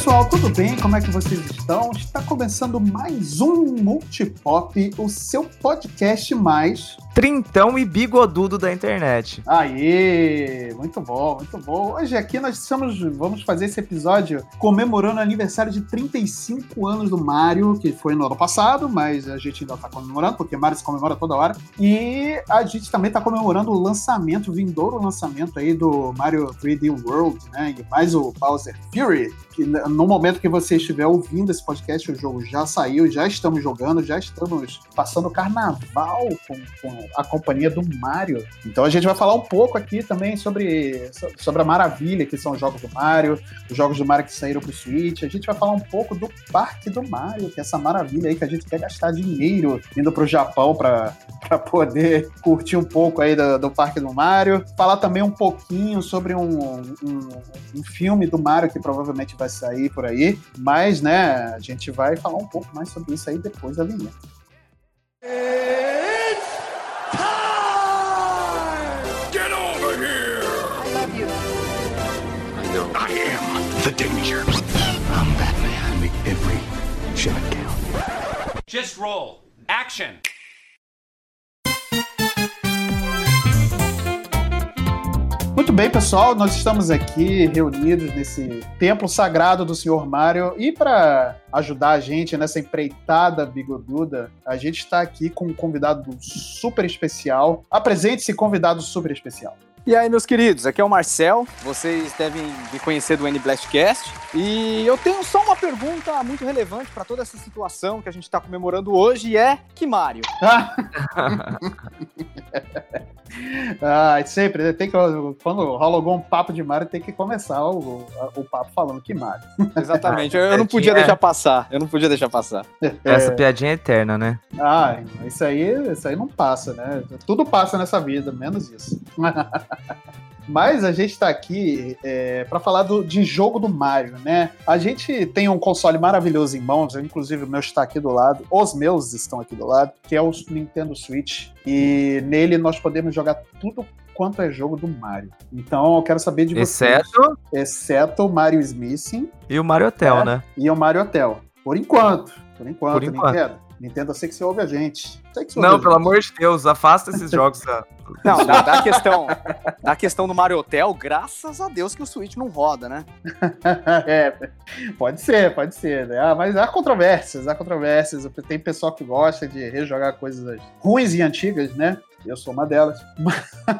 pessoal, tudo bem? Como é que vocês estão? Está começando mais um Multipop, o seu podcast mais trintão e bigodudo da internet. Aê! Muito bom, muito bom. Hoje aqui nós estamos, vamos fazer esse episódio comemorando o aniversário de 35 anos do Mario, que foi no ano passado, mas a gente ainda está comemorando, porque Mario se comemora toda hora. E a gente também está comemorando o lançamento, o vindouro lançamento aí do Mario 3D World, né? E mais o Bowser Fury, que no momento que você estiver ouvindo esse podcast, o jogo já saiu, já estamos jogando, já estamos passando carnaval com, com a companhia do Mario. Então a gente vai falar um pouco aqui também sobre, sobre a maravilha que são os jogos do Mario, os jogos do Mario que saíram pro Switch. A gente vai falar um pouco do Parque do Mario, que é essa maravilha aí que a gente quer gastar dinheiro indo pro Japão para poder curtir um pouco aí do, do, Parque do Mario. Falar também um pouquinho sobre um, um, um filme do Mario que provavelmente vai sair por aí. Mas, né, a gente vai falar um pouco mais sobre isso aí depois da vinheta. The danger. I'm Batman. Make every shot count. Just roll. Action. Muito bem, pessoal, nós estamos aqui reunidos nesse templo sagrado do Senhor Mário e para ajudar a gente nessa empreitada bigoduda, a gente está aqui com um convidado super especial. Apresente-se, convidado super especial. E aí, meus queridos, aqui é o Marcel. Vocês devem me conhecer do N Blastcast. E eu tenho só uma pergunta muito relevante para toda essa situação que a gente está comemorando hoje: é que Mario? ah, sempre, né? tem que, quando rola algum papo de Mario, tem que começar o, o papo falando que Mario. Exatamente, eu, eu não podia deixar passar. Eu não podia deixar passar. Essa piadinha é eterna, né? Ah, isso aí, isso aí não passa, né? Tudo passa nessa vida, menos isso. Mas a gente está aqui é, para falar do, de jogo do Mario, né? A gente tem um console maravilhoso em mãos, inclusive o meu está aqui do lado, os meus estão aqui do lado, que é o Nintendo Switch. E nele nós podemos jogar tudo quanto é jogo do Mario. Então eu quero saber de vocês. Exceto? Exceto o Mario Smithing. E o Mario Hotel, é, né? E o Mario Hotel. Por enquanto. Por enquanto, Por enquanto. Nintendo. Nintendo, eu sei que você ouve a gente. Não, pelo amor de Deus, afasta esses jogos. Não, da, da, questão, da questão do Mario Hotel, graças a Deus que o Switch não roda, né? é, pode ser, pode ser. Né? Ah, mas há controvérsias, há controvérsias. Tem pessoal que gosta de rejogar coisas ruins e antigas, né? Eu sou uma delas.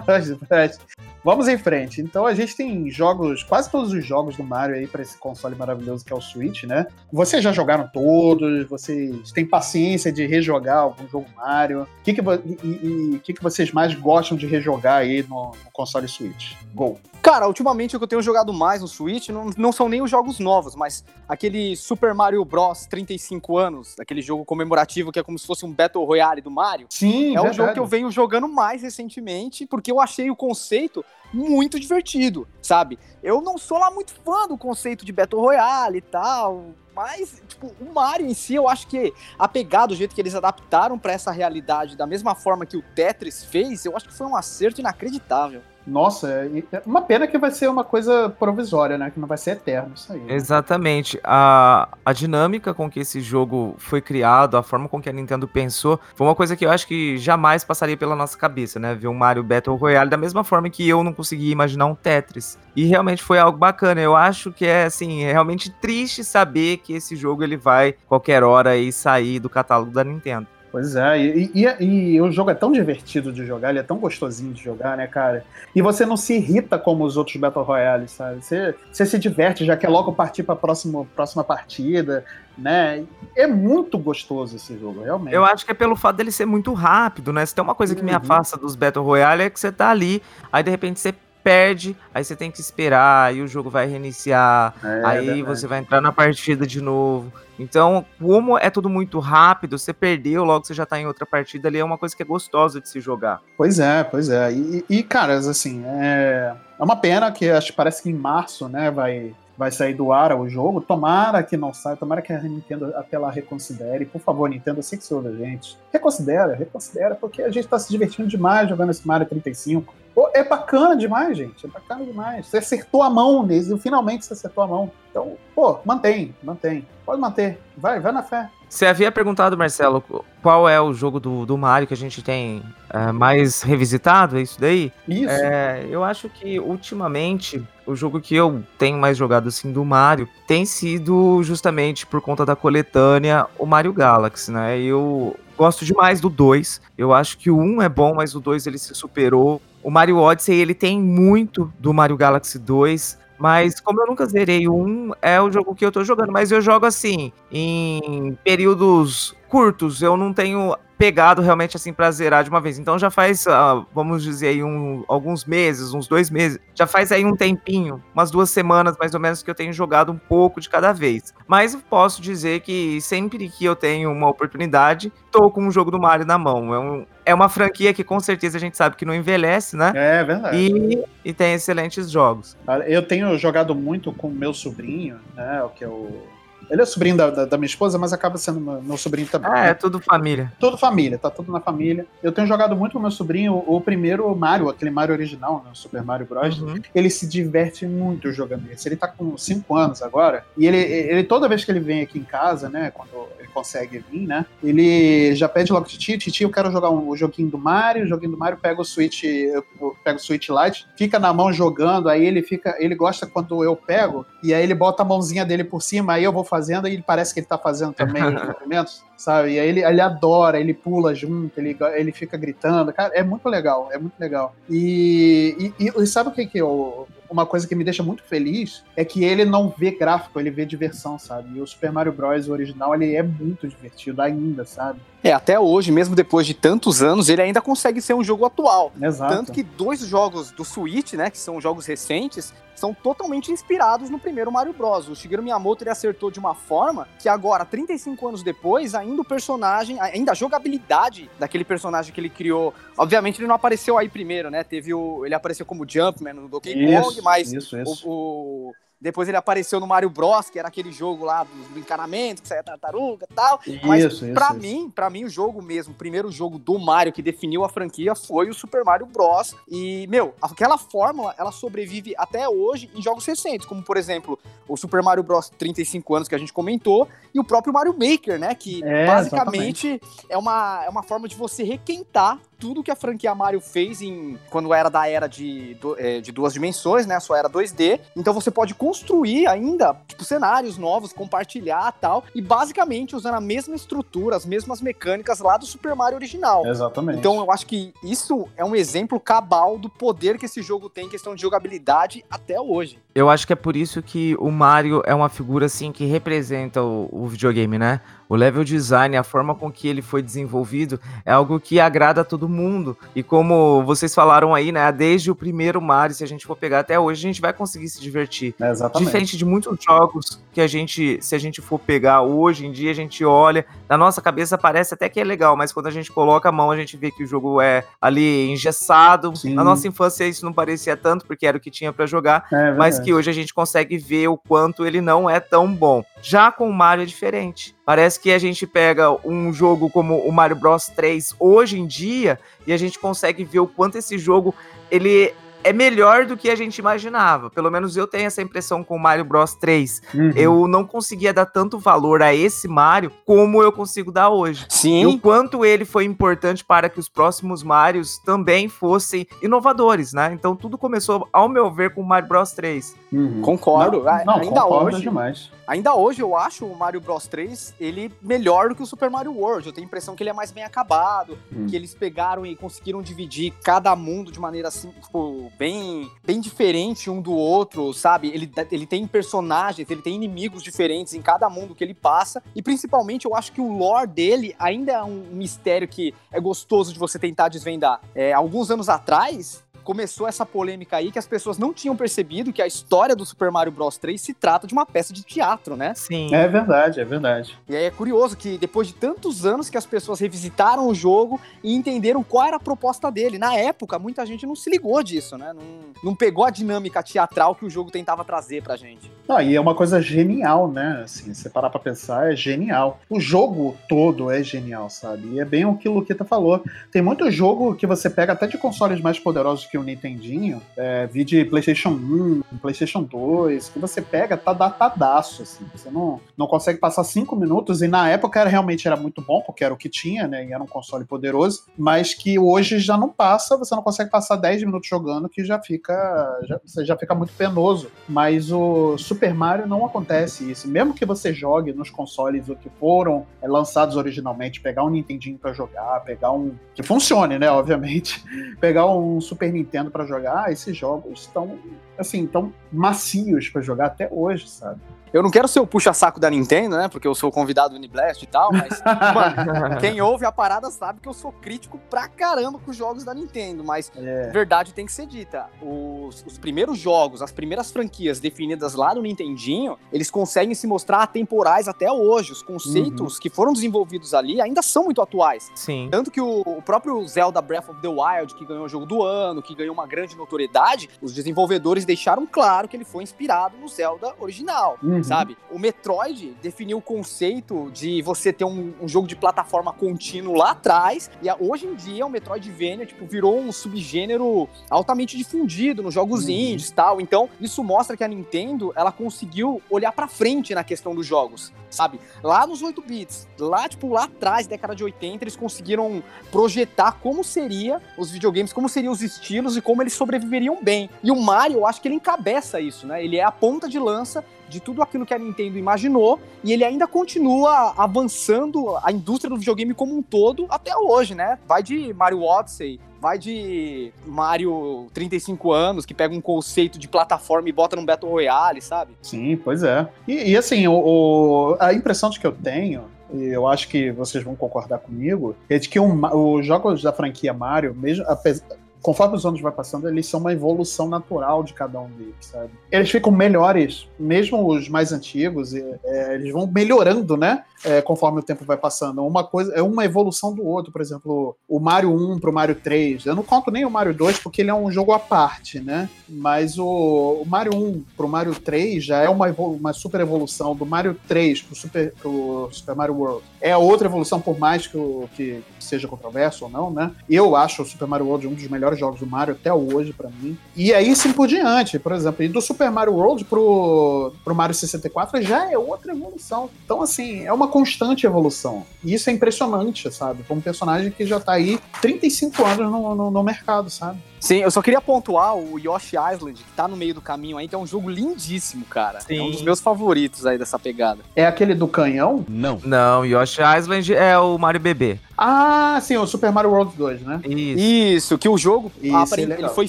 Mas, mas, vamos em frente. Então a gente tem jogos, quase todos os jogos do Mario aí para esse console maravilhoso que é o Switch, né? Vocês já jogaram todos? Vocês têm paciência de rejogar algum jogo Mario? O que, que, e, e, que, que vocês mais gostam de rejogar aí no, no console Switch? Go! Cara, ultimamente o que eu tenho jogado mais no Switch não, não são nem os jogos novos, mas aquele Super Mario Bros 35 anos, aquele jogo comemorativo que é como se fosse um Battle Royale do Mario. Sim, É o jogo que eu venho jogando mais recentemente, porque eu achei o conceito muito divertido, sabe? Eu não sou lá muito fã do conceito de Battle Royale e tal, mas, tipo, o Mario em si, eu acho que a pegada, do jeito que eles adaptaram para essa realidade, da mesma forma que o Tetris fez, eu acho que foi um acerto inacreditável. Nossa, é, é uma pena que vai ser uma coisa provisória, né? Que não vai ser eterno isso aí. Exatamente. A, a dinâmica com que esse jogo foi criado, a forma com que a Nintendo pensou, foi uma coisa que eu acho que jamais passaria pela nossa cabeça, né? Ver um Mario Battle Royale da mesma forma que eu não conseguia imaginar um Tetris. E realmente foi algo bacana. Eu acho que é assim, é realmente triste saber que esse jogo ele vai qualquer hora aí sair do catálogo da Nintendo. Pois é, e, e, e, o jogo é tão divertido de jogar, ele é tão gostosinho de jogar, né, cara? E você não se irrita como os outros Battle Royale, sabe? Você, você se diverte, já quer logo partir pra próxima, próxima partida, né? É muito gostoso esse jogo, realmente. Eu acho que é pelo fato dele ser muito rápido, né? Se tem uma coisa que me uhum. afasta dos Battle Royale é que você tá ali, aí de repente você perde, aí você tem que esperar, aí o jogo vai reiniciar, é, aí é você vai entrar na partida de novo. Então, como é tudo muito rápido, você perdeu, logo você já tá em outra partida ali, é uma coisa que é gostosa de se jogar. Pois é, pois é. E, e caras, assim, é, é uma pena que acho que parece que em março, né, vai vai sair do ar o jogo. Tomara que não saia, tomara que a Nintendo até lá reconsidere. Por favor, Nintendo, eu sei que você ouve a gente. Reconsidera, reconsidera, porque a gente tá se divertindo demais jogando esse Mario 35. Pô, é bacana demais, gente. É bacana demais. Você acertou a mão nesse, finalmente você acertou a mão. Então, pô, mantém, mantém. Pode manter. Vai, vai na fé. Você havia perguntado, Marcelo, qual é o jogo do, do Mario que a gente tem é, mais revisitado? É isso daí? Isso. É, eu acho que ultimamente o jogo que eu tenho mais jogado assim do Mario tem sido justamente por conta da coletânea o Mario Galaxy, né? Eu gosto demais do 2. Eu acho que o 1 é bom, mas o 2 ele se superou. O Mario Odyssey ele tem muito do Mario Galaxy 2. Mas como eu nunca zerei um, é o jogo que eu tô jogando. Mas eu jogo assim, em períodos curtos. Eu não tenho pegado realmente assim pra zerar de uma vez. Então já faz, uh, vamos dizer aí, um, alguns meses, uns dois meses. Já faz aí um tempinho, umas duas semanas mais ou menos, que eu tenho jogado um pouco de cada vez. Mas posso dizer que sempre que eu tenho uma oportunidade, tô com um jogo do Mario na mão. É, um, é uma franquia que com certeza a gente sabe que não envelhece, né? É verdade. E, e tem excelentes jogos. Eu tenho jogado muito com meu sobrinho, né? O que é o ele é sobrinho da, da, da, minha esposa, mas acaba sendo meu, meu sobrinho também. Ah, é tudo família. Tudo família, tá tudo na família. Eu tenho jogado muito com meu sobrinho o primeiro Mario, aquele Mario original, né, o Super Mario Bros. Uhum. Ele se diverte muito jogando esse. Ele tá com 5 anos agora, e ele, ele, toda vez que ele vem aqui em casa, né, quando ele consegue vir, né, ele já pede logo, Titi, Titi, eu quero jogar um, o joguinho do Mario, o joguinho do Mario, pega o Switch, eu, eu pego o Switch Lite, fica na mão jogando, aí ele fica, ele gosta quando eu pego, e aí ele bota a mãozinha dele por cima, aí eu vou fazendo e parece que ele tá fazendo também os movimentos, sabe? E aí ele, ele adora, ele pula junto, ele, ele fica gritando. Cara, é muito legal, é muito legal. E, e, e sabe o que, que eu, uma coisa que me deixa muito feliz é que ele não vê gráfico, ele vê diversão, sabe? E o Super Mario Bros. original, ele é muito divertido ainda, sabe? É, até hoje, mesmo depois de tantos anos, ele ainda consegue ser um jogo atual. Exato. Tanto que dois jogos do Switch, né, que são jogos recentes, são totalmente inspirados no primeiro Mario Bros. O Shigeru Miyamoto ele acertou de uma forma que agora, 35 anos depois, ainda o personagem, ainda a jogabilidade daquele personagem que ele criou, obviamente ele não apareceu aí primeiro, né? Teve o, ele apareceu como Jumpman no Donkey Kong, mas isso, isso. o, o depois ele apareceu no Mario Bros, que era aquele jogo lá do, encanamento, que saia tartaruga e tal. Isso, Mas para mim, para mim o jogo mesmo, o primeiro jogo do Mario que definiu a franquia foi o Super Mario Bros. E, meu, aquela fórmula, ela sobrevive até hoje em jogos recentes, como por exemplo, o Super Mario Bros 35 anos que a gente comentou e o próprio Mario Maker, né, que é, basicamente é uma, é uma forma de você requentar tudo que a franquia Mario fez em quando era da era de, é, de duas dimensões, né? A sua era 2D. Então você pode construir ainda, tipo, cenários novos, compartilhar tal. E basicamente usando a mesma estrutura, as mesmas mecânicas lá do Super Mario original. Exatamente. Então eu acho que isso é um exemplo cabal do poder que esse jogo tem em questão de jogabilidade até hoje. Eu acho que é por isso que o Mario é uma figura assim que representa o, o videogame, né? O level design, a forma com que ele foi desenvolvido, é algo que agrada a todo mundo. E como vocês falaram aí, né? Desde o primeiro Mario, se a gente for pegar até hoje, a gente vai conseguir se divertir. É exatamente. Diferente de muitos jogos que a gente, se a gente for pegar hoje em dia, a gente olha, na nossa cabeça parece até que é legal, mas quando a gente coloca a mão, a gente vê que o jogo é ali engessado. Sim. Na nossa infância isso não parecia tanto, porque era o que tinha para jogar, é, mas que hoje a gente consegue ver o quanto ele não é tão bom. Já com o Mario é diferente. Parece que a gente pega um jogo como o Mario Bros 3 hoje em dia e a gente consegue ver o quanto esse jogo ele é melhor do que a gente imaginava. Pelo menos eu tenho essa impressão com o Mario Bros 3. Uhum. Eu não conseguia dar tanto valor a esse Mario como eu consigo dar hoje. Sim. E o quanto ele foi importante para que os próximos Marios também fossem inovadores, né? Então tudo começou, ao meu ver, com o Mario Bros 3. Uhum. Concordo. Não, não Ainda concordo hoje, demais. Ainda hoje eu acho o Mario Bros 3 ele melhor do que o Super Mario World. Eu tenho a impressão que ele é mais bem acabado, hum. que eles pegaram e conseguiram dividir cada mundo de maneira assim, tipo, bem, bem diferente um do outro, sabe? Ele, ele tem personagens, ele tem inimigos diferentes em cada mundo que ele passa. E principalmente eu acho que o lore dele ainda é um mistério que é gostoso de você tentar desvendar. É, alguns anos atrás, começou essa polêmica aí que as pessoas não tinham percebido que a história do Super Mario Bros 3 se trata de uma peça de teatro, né? Sim. É verdade, é verdade. E aí é curioso que depois de tantos anos que as pessoas revisitaram o jogo e entenderam qual era a proposta dele. Na época, muita gente não se ligou disso, né? Não, não pegou a dinâmica teatral que o jogo tentava trazer pra gente. Não, e é uma coisa genial, né? Assim, você parar pra pensar, é genial. O jogo todo é genial, sabe? E é bem o que o Luquita falou. Tem muito jogo que você pega até de consoles mais poderosos que o Nintendinho, é, vídeo PlayStation 1, PlayStation 2, que você pega, tá datadaço, assim. Você não, não consegue passar cinco minutos, e na época era, realmente era muito bom, porque era o que tinha, né? E era um console poderoso, mas que hoje já não passa, você não consegue passar 10 minutos jogando, que já fica. Já, você já fica muito penoso. Mas o Super Mario não acontece isso. Mesmo que você jogue nos consoles o que foram é, lançados originalmente, pegar um Nintendinho para jogar, pegar um. que funcione, né? Obviamente. Pegar um Super Nintendo para jogar, esses jogos estão assim, tão macios para jogar até hoje, sabe? Eu não quero ser o puxa-saco da Nintendo, né? Porque eu sou convidado do Uniblast e tal, mas, mano, quem ouve a parada sabe que eu sou crítico pra caramba com os jogos da Nintendo. Mas, é. verdade tem que ser dita. Os, os, primeiros jogos, as primeiras franquias definidas lá no Nintendinho, eles conseguem se mostrar atemporais até hoje. Os conceitos uhum. que foram desenvolvidos ali ainda são muito atuais. Sim. Tanto que o, o próprio Zelda Breath of the Wild, que ganhou o jogo do ano, que ganhou uma grande notoriedade, os desenvolvedores deixaram claro que ele foi inspirado no Zelda original. Uhum uhum. sabe? O Metroid definiu o conceito de você ter um, um jogo de plataforma contínuo lá atrás, e a, hoje em dia o Metroidvania, tipo, virou um subgênero altamente difundido nos jogos uhum. indies e tal. Então, isso mostra que a Nintendo, ela conseguiu olhar para frente na questão dos jogos, sabe? Lá nos 8 bits, lá, tipo, lá atrás, década de 80, eles conseguiram projetar como seria os videogames, como seriam os estilos e como eles sobreviveriam bem. E o Mario, eu acho que ele encabeça isso, né? Ele é a ponta de lança de tudo aquilo que a Nintendo imaginou e ele ainda continua avançando a indústria do videogame como um todo até hoje, né? Vai de Mario Odyssey, vai de Mario 35 anos, que pega um conceito de plataforma e bota num Battle Royale, sabe? Sim, pois é. E, e assim, o, o, a impressão de que eu tenho e eu acho que vocês vão concordar comigo, é de que um, os jogos da franquia Mario, mesmo apesar, conforme os anos vai passando, eles são uma evolução natural de cada um deles, sabe? Eles ficam melhores, mesmo os mais antigos, é, eles vão melhorando, né? É, conforme o tempo vai passando. Uma coisa é uma evolução do outro, por exemplo, o Mario 1 pro Mario 3. Eu não conto nem o Mario 2 porque ele é um jogo à parte, né? Mas o, o Mario 1 pro Mario 3 já é uma, uma super evolução do Mario 3 pro Super, pro Super Mario World. É outra evolução, por mais que, que seja controverso ou não, né? Eu acho o Super Mario World um dos melhores jogos do Mario até hoje para mim. E aí sim por diante, por exemplo, e do Super Mario World pro, pro Mario 64 já é outra evolução. Então, assim, é uma constante evolução. E isso é impressionante, sabe? Como um personagem que já tá aí 35 anos no, no, no mercado, sabe? Sim, eu só queria pontuar o Yoshi Island, que tá no meio do caminho aí, que é um jogo lindíssimo, cara. Sim. É um dos meus favoritos aí dessa pegada. É aquele do canhão? Não. Não, Yoshi Island é o Mario Bebê. Ah, sim, o Super Mario World 2, né? Isso, Isso que o jogo Isso, é ele foi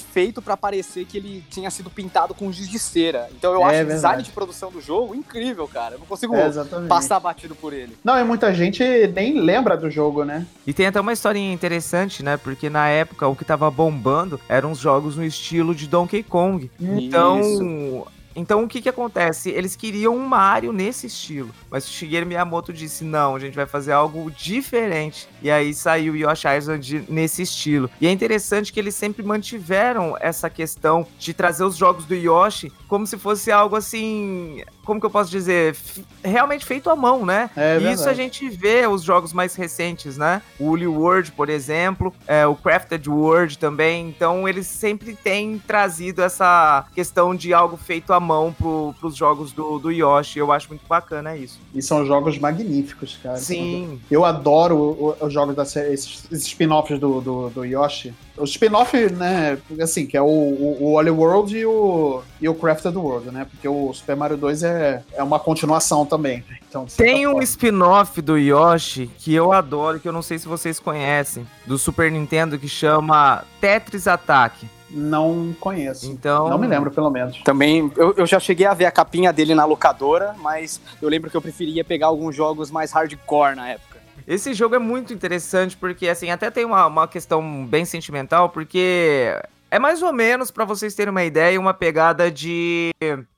feito para parecer que ele tinha sido pintado com giz de cera. Então eu é, acho verdade. o design de produção do jogo incrível, cara. Eu não consigo é, passar batido por ele. Não, e muita gente nem lembra do jogo, né? E tem até uma historinha interessante, né? Porque na época o que tava bombando eram os jogos no estilo de Donkey Kong. Então, Isso. Então o que que acontece? Eles queriam um Mario nesse estilo, mas o Shigeru Miyamoto disse: "Não, a gente vai fazer algo diferente". E aí saiu Yoshi Island nesse estilo. E é interessante que eles sempre mantiveram essa questão de trazer os jogos do Yoshi como se fosse algo assim, como que eu posso dizer, realmente feito à mão, né? É e isso a gente vê os jogos mais recentes, né? O Uli World, por exemplo, é, o Crafted World também. Então eles sempre têm trazido essa questão de algo feito à mão pro, pros jogos do, do Yoshi. Eu acho muito bacana isso. E são jogos magníficos, cara. Sim. Eu adoro os jogos da série, esses, esses spin-offs do, do, do Yoshi. O spin-off, né, assim, que é o, o, o Wally World e o, e o Crafted World, né? Porque o Super Mario 2 é, é uma continuação também. Então, Tem um spin-off do Yoshi que eu adoro, que eu não sei se vocês conhecem, do Super Nintendo, que chama Tetris Attack. Não conheço. Então. Não me lembro, pelo menos. Também, eu, eu já cheguei a ver a capinha dele na locadora, mas eu lembro que eu preferia pegar alguns jogos mais hardcore na época. Esse jogo é muito interessante porque, assim, até tem uma, uma questão bem sentimental, porque é mais ou menos, para vocês terem uma ideia, uma pegada de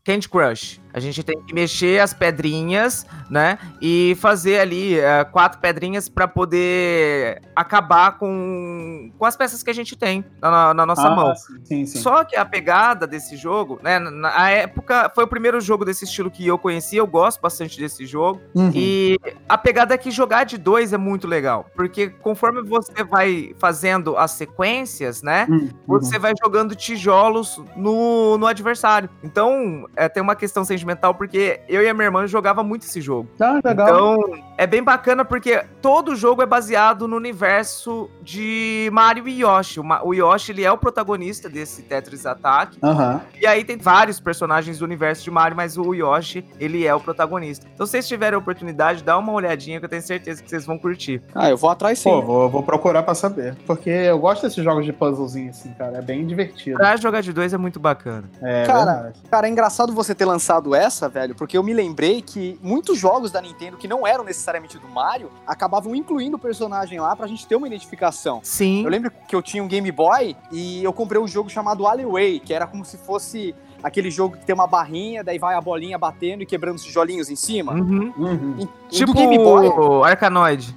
Candy Crush. A gente tem que mexer as pedrinhas, né? E fazer ali uh, quatro pedrinhas para poder acabar com, com as peças que a gente tem na, na nossa ah, mão. Sim, sim. Só que a pegada desse jogo, né? Na época, foi o primeiro jogo desse estilo que eu conheci. Eu gosto bastante desse jogo. Uhum. E a pegada é que jogar de dois é muito legal. Porque conforme você vai fazendo as sequências, né? Uhum. Você vai jogando tijolos no, no adversário. Então, é, tem uma questão sentimental porque eu e a minha irmã jogava muito esse jogo. Ah, legal. Então, é bem bacana porque todo jogo é baseado no universo de Mario e Yoshi. O Yoshi, ele é o protagonista desse Tetris Attack. Uhum. E aí tem vários personagens do universo de Mario, mas o Yoshi, ele é o protagonista. Então, se vocês tiverem a oportunidade, dá uma olhadinha que eu tenho certeza que vocês vão curtir. Ah, eu vou atrás sim. Pô, vou, vou procurar pra saber. Porque eu gosto desses jogos de puzzlezinho assim, cara. É bem divertido. Pra jogar de dois é muito bacana. É, cara, cara, é engraçado você ter lançado essa, velho, porque eu me lembrei que muitos jogos da Nintendo que não eram necessariamente do Mario acabavam incluindo o personagem lá pra gente ter uma identificação. Sim. Eu lembro que eu tinha um Game Boy e eu comprei um jogo chamado Alleyway, que era como se fosse aquele jogo que tem uma barrinha, daí vai a bolinha batendo e quebrando os tijolinhos em cima. Uhum. Uhum. E, tipo do Game Boy, Arcanoid.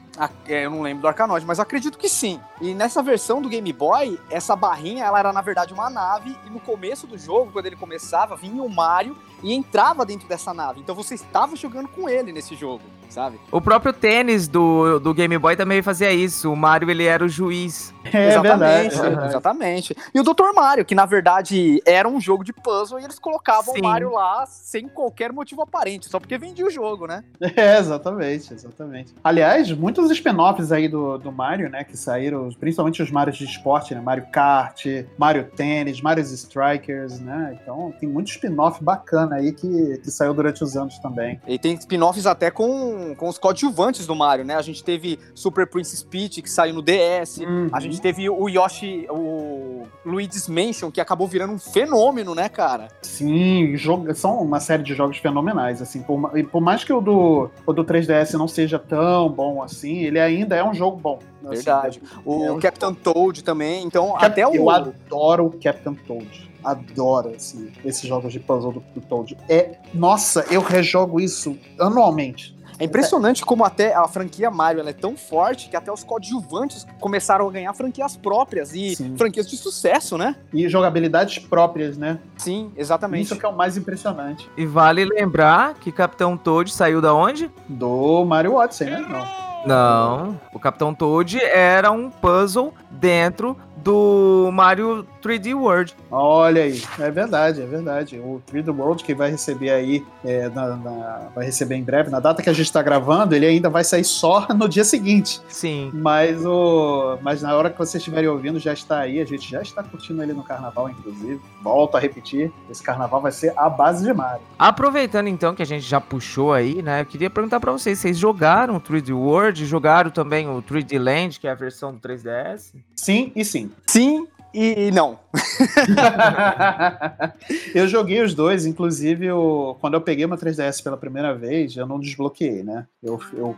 É, eu não lembro do Arcanoid, mas acredito que sim. E nessa versão do Game Boy, essa barrinha, ela era na verdade uma nave, e no começo do jogo, quando ele começava, vinha o Mario e entrava dentro dessa nave. Então você estava jogando com ele nesse jogo, sabe? O próprio tênis do, do Game Boy também fazia isso. O Mario, ele era o juiz. É, exatamente, verdade. exatamente. E o Dr. Mario, que na verdade era um jogo de puzzle e eles colocavam Sim. o Mario lá sem qualquer motivo aparente, só porque vendia o jogo, né? É, exatamente, exatamente. Aliás, muitos spin-offs aí do, do Mario, né, que saíram, principalmente os Marios de esporte, né? Mario Kart, Mario Tennis, Mario Strikers, né? Então tem muito spin-off bacana aí que, que saiu durante os anos também. E tem spin-offs até com, com os coadjuvantes do Mario, né? A gente teve Super Princess Peach, que saiu no DS, uhum. a gente teve o Yoshi, o Luigi's Mansion, que acabou virando um fenômeno, né, cara? Sim, jogo, são uma série de jogos fenomenais, assim, por, por mais que o do, o do 3DS não seja tão bom assim, ele ainda é um jogo bom. Assim, Verdade. o é um Captain jogo. Toad também, então Cap até o... Eu adoro o Captain Toad adoro esse, esses jogos de puzzle do, do Toad. É, nossa, eu rejogo isso anualmente. É impressionante como até a franquia Mario é tão forte que até os coadjuvantes começaram a ganhar franquias próprias e Sim. franquias de sucesso, né? E jogabilidades próprias, né? Sim, exatamente. Isso que é o mais impressionante. E vale lembrar que Capitão Toad saiu da onde? Do Mario Odyssey, né? Não. Não, o Capitão Toad era um puzzle dentro do Mario 3D World. Olha aí, é verdade, é verdade. O 3D World que vai receber aí, é, na, na, vai receber em breve, na data que a gente está gravando, ele ainda vai sair só no dia seguinte. Sim. Mas, o, mas na hora que vocês estiverem ouvindo, já está aí, a gente já está curtindo ele no carnaval, inclusive. Volto a repetir, esse carnaval vai ser a base de Mario. Aproveitando então que a gente já puxou aí, né, eu queria perguntar para vocês, vocês jogaram o 3D World, jogaram também o 3D Land, que é a versão do 3DS? Sim e sim. Sim e não. eu joguei os dois, inclusive eu, quando eu peguei uma 3DS pela primeira vez, eu não desbloqueei, né? Eu, eu,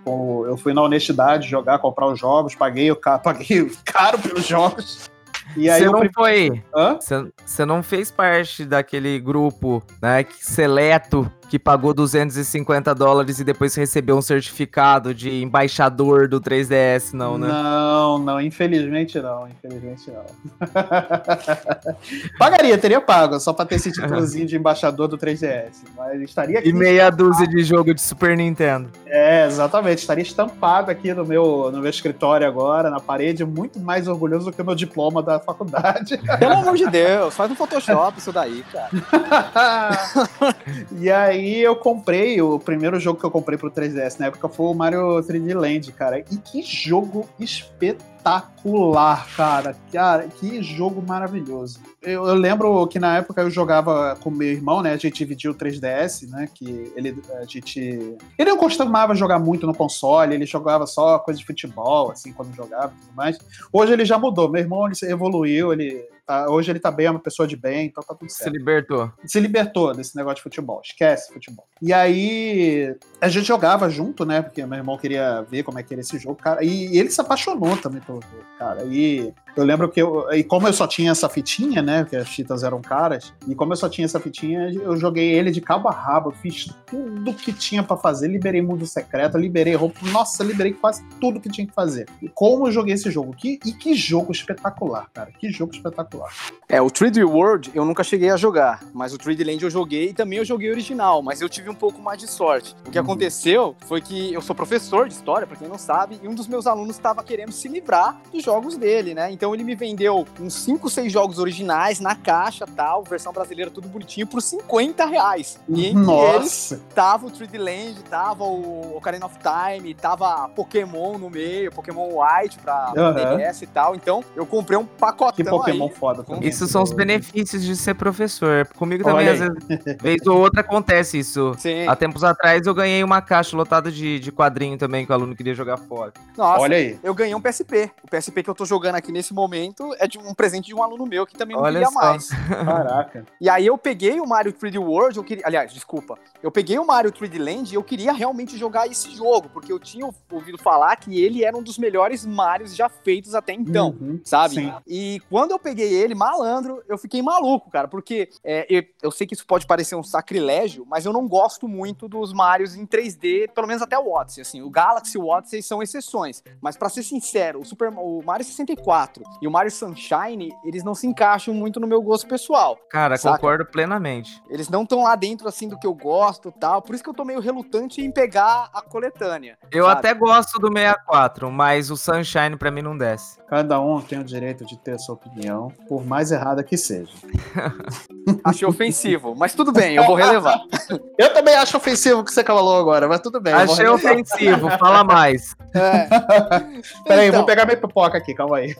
eu fui na honestidade jogar, comprar os jogos, paguei, o, paguei caro pelos jogos. E aí você não foi. Você não fez parte daquele grupo, né, seleto que pagou 250 dólares e depois recebeu um certificado de embaixador do 3DS, não, né? Não, não, infelizmente não, infelizmente não. Pagaria, teria pago, só pra ter esse títulozinho de embaixador do 3DS, mas estaria aqui. E meia dúzia de jogo de Super Nintendo. É, exatamente, estaria estampado aqui no meu, no meu escritório agora, na parede, muito mais orgulhoso do que o meu diploma da faculdade. Pelo amor de Deus, faz no Photoshop isso daí, cara. e aí aí eu comprei, o primeiro jogo que eu comprei pro 3DS na época foi o Mario 3D Land, cara. E que jogo espetacular, cara. Cara, que jogo maravilhoso. Eu, eu, lembro que na época eu jogava com meu irmão, né? A gente dividiu o 3DS, né? Que ele, a gente... Ele não costumava jogar muito no console, ele jogava só coisa de futebol, assim, quando jogava e tudo mais. Hoje ele já mudou. Meu irmão, ele evoluiu, ele Tá, hoje ele tá bem, é uma pessoa de bem, então tá tudo certo. Se libertou. Se libertou desse negócio de futebol. Esquece futebol. E aí a gente jogava junto, né? Porque meu irmão queria ver como é que era esse jogo, cara. E, e ele se apaixonou também pelo cara. E Eu lembro que eu. E como eu só tinha essa fitinha, né? Que as fitas eram caras, e como eu só tinha essa fitinha, eu joguei ele de cabo a rabo, fiz tudo que tinha para fazer, liberei mundo secreto, liberei roupa. Nossa, liberei quase tudo que tinha que fazer. E como eu joguei esse jogo? Que, e que jogo espetacular, cara. Que jogo espetacular. É, o 3D World eu nunca cheguei a jogar, mas o 3D Land eu joguei e também eu joguei original, mas eu tive um pouco mais de sorte. O que Uhum. aconteceu foi que eu sou professor de história, pra quem não sabe, e um dos meus alunos estava querendo se livrar dos jogos dele, né? Então ele me vendeu uns 5, 6 jogos originais na caixa, tal, versão brasileira, tudo bonitinho, por 50 reais. E entre eles Nossa. tava o 3D Land, tava o Ocarina of Time, tava Pokémon no meio, Pokémon White pra Aham. DS e tal. Então eu comprei um pacotão Que Pokémon aí. foda também. Isso são os benefícios de ser professor. Comigo também, Olha às vezes, vez ou outra, acontece isso. Sim. Há tempos atrás eu ganhei uma caixa lotada de, de quadrinho também que o aluno queria jogar fora. Nossa, Olha aí. eu ganhei um PSP. O PSP que eu tô jogando aqui nesse momento é de um presente de um aluno meu que também não Olha queria só. mais. Caraca. E aí eu peguei o Mario 3D World, eu queria, aliás, desculpa, eu peguei o Mario 3D Land e eu queria realmente jogar esse jogo, porque eu tinha ouvido falar que ele era um dos melhores Marios já feitos até então. Uhum. Sabe? Sim. E quando eu peguei ele, malandro, eu fiquei maluco, cara, porque é, eu, eu sei que isso pode parecer um sacrilégio, mas eu não gosto muito dos Marios em 3D, pelo menos até o Odyssey, assim, o Galaxy e o Odyssey são exceções, mas pra ser sincero, o, Super, o Mario 64 e o Mario Sunshine, eles não se encaixam muito no meu gosto pessoal. Cara, Saca? concordo plenamente. Eles não estão lá dentro, assim, do que eu gosto tal, por isso que eu tô meio relutante em pegar a coletânea. Eu sabe? até gosto do 64, mas o Sunshine pra mim não desce. Cada um tem o direito de ter a sua opinião, por mais errada que seja. Achei ofensivo, mas tudo bem, eu vou relevar. Eu também acho ofensivo o que você falou agora, mas tudo bem. eu vou Achei ofensivo, fala mais. É. Peraí, Então, vou pegar minha pipoca aqui, calma aí.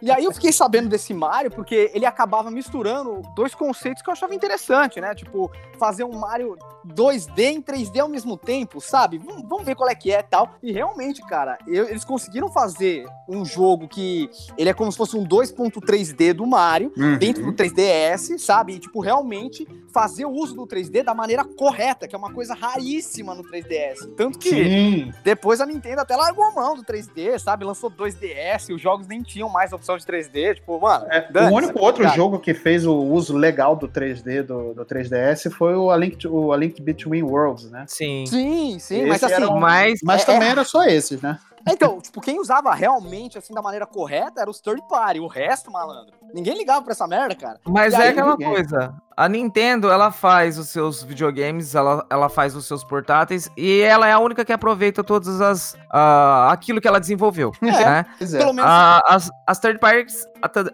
E aí eu fiquei sabendo desse Mario porque ele acabava misturando dois conceitos que eu achava interessante, né? Tipo, fazer um Mario 2D em 3D ao mesmo tempo, sabe? Vamos, vamos ver qual é que é e tal. E realmente, cara, eu- eles conseguiram fazer um jogo que ele é como se fosse um 2.3D do Mario, Uhum. dentro do 3DS, sabe? E, tipo, realmente fazer o uso do 3D da maneira correta, que é uma coisa raríssima no 3DS. Tanto que Sim. depois a Nintendo até largou a mão do 3D, sabe? Lançou 2DS, os jogos nem tinham mais opção de 3D. Tipo, mano. É, o único outro cara. jogo que fez o uso legal do 3D do, do 3DS foi o A Link, to- o A Link Between Worlds, né? Sim. Sim, sim, Esse mas assim. um- Mas Mas É- também era só esses, né? Então, tipo, quem usava realmente, assim, da maneira correta era os third party. O resto, malandro. Ninguém ligava pra essa merda, cara. Mas E é aí, aquela ninguém. coisa. A Nintendo, ela faz os seus videogames, ela, ela faz os seus portáteis e ela é a única que aproveita todas as ah, aquilo que ela desenvolveu, É. né? É. Pelo menos. Ah, as, as third parties,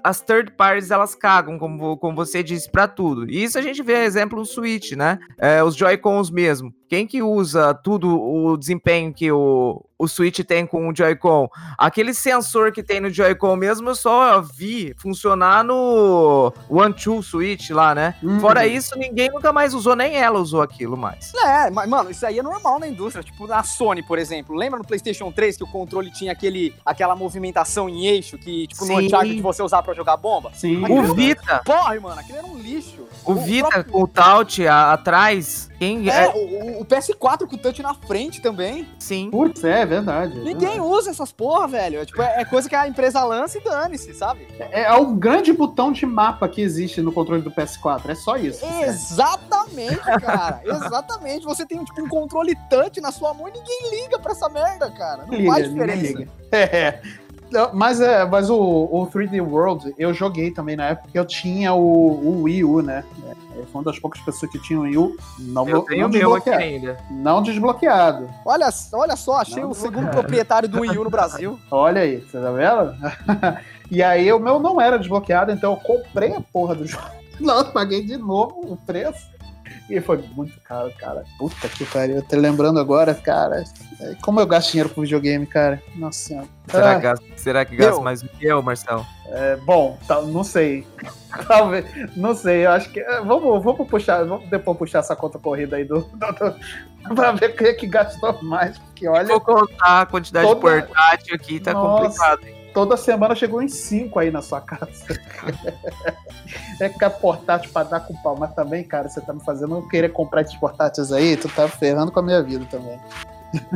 as third parties elas cagam, como, como você disse, pra tudo. E isso a gente vê exemplo no Switch, né? É, os Joy-Cons mesmo. Quem que usa tudo o desempenho que o, o Switch tem com o Joy-Con? Aquele sensor que tem no Joy-Con mesmo, eu só vi funcionar no One Two Switch lá, né? Uhum. Fora isso, ninguém nunca mais usou, nem ela usou aquilo mais. É, mas, mano, isso aí é normal na indústria. Tipo, na Sony, por exemplo. Lembra no PlayStation 3 que o controle tinha aquele, aquela movimentação em eixo que, tipo, no Sim. Uncharted você usava pra jogar bomba? Sim. O Vita, Porra, mano, aquele era um lixo. o Vita próprio- com o Taut atrás, quem É, é, o, o PS4 com o touch na frente também. sim. Putz, é verdade. é Ninguém verdade. usa essas porra, velho. É, tipo, é, é coisa que a empresa lança e dane-se, sabe? É, é o grande botão de mapa que existe no controle do PS4. É só isso. Exatamente, cara. Exatamente. Você tem, tipo, um controle touch na sua mão e ninguém liga pra essa merda, cara. Não Liga, faz ninguém diferença. liga. É. Mas, é, mas o, o 3D World eu joguei também na época que eu tinha o, o Wii U, né? É, foi uma das poucas pessoas que tinham o Wii U não, Eu tenho não o meu aqui desbloqueado. ainda. Não desbloqueado. Olha, olha só, achei Não, o segundo proprietário do Wii U no Brasil. Olha aí, você tá vendo? e aí o meu não era desbloqueado, então eu comprei a porra do jogo. Não, eu paguei de novo o preço. E foi muito caro, cara. Puta que pariu. Eu tô lembrando agora, cara. é, Como eu gasto dinheiro com videogame, cara. Nossa senhora. Será, Ah. que gasta, será que gasta mais do que eu, Marcelo? É, bom, tá- não sei. Talvez, não sei, eu acho que. é, Vamos, vamos puxar, vamos depois puxar essa conta corrida aí do. do, do pra ver quem é que gastou mais. Porque olha, Vou contar a quantidade Toda- de portátil aqui, tá Nossa. complicado. hein? Toda semana chegou em 5 aí na sua casa. é que é portátil pra dar com pau, mas também, cara, você tá me fazendo querer comprar esses portáteis aí, tu tá ferrando com a minha vida também.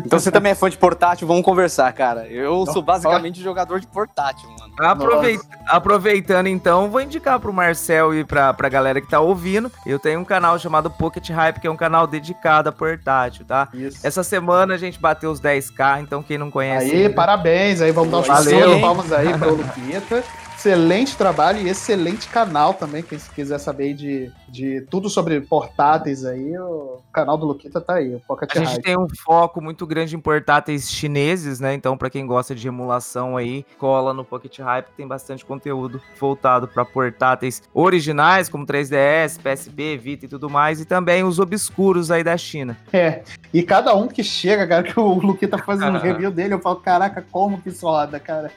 Então você também é fã de portátil, vamos conversar, cara. Eu sou basicamente jogador de portátil, mano. Aproveita, aproveitando então, vou indicar pro Marcel e pra, pra galera que tá ouvindo. Eu tenho um canal chamado Pocket Hype, que é um canal dedicado a portátil, tá? Isso. Essa semana a gente bateu os 10k, então quem não conhece. Aí, ainda- parabéns. Aí vamos dar um Valeu. palmas aí pro Luquita. Excelente trabalho e excelente canal também. Quem quiser saber de, de tudo sobre portáteis aí, o canal do Luquita tá aí, o Pocket A gente tem um foco muito grande em portáteis chineses, né? Então, pra quem gosta de emulação aí, cola no Pocket Hype, tem bastante conteúdo voltado pra portáteis originais, como 3DS, PSP, Vita e tudo mais, e também os obscuros aí da China. É. E cada um que chega, cara, que o Luquita faz um review dele, eu falo, caraca, como que isso roda, cara?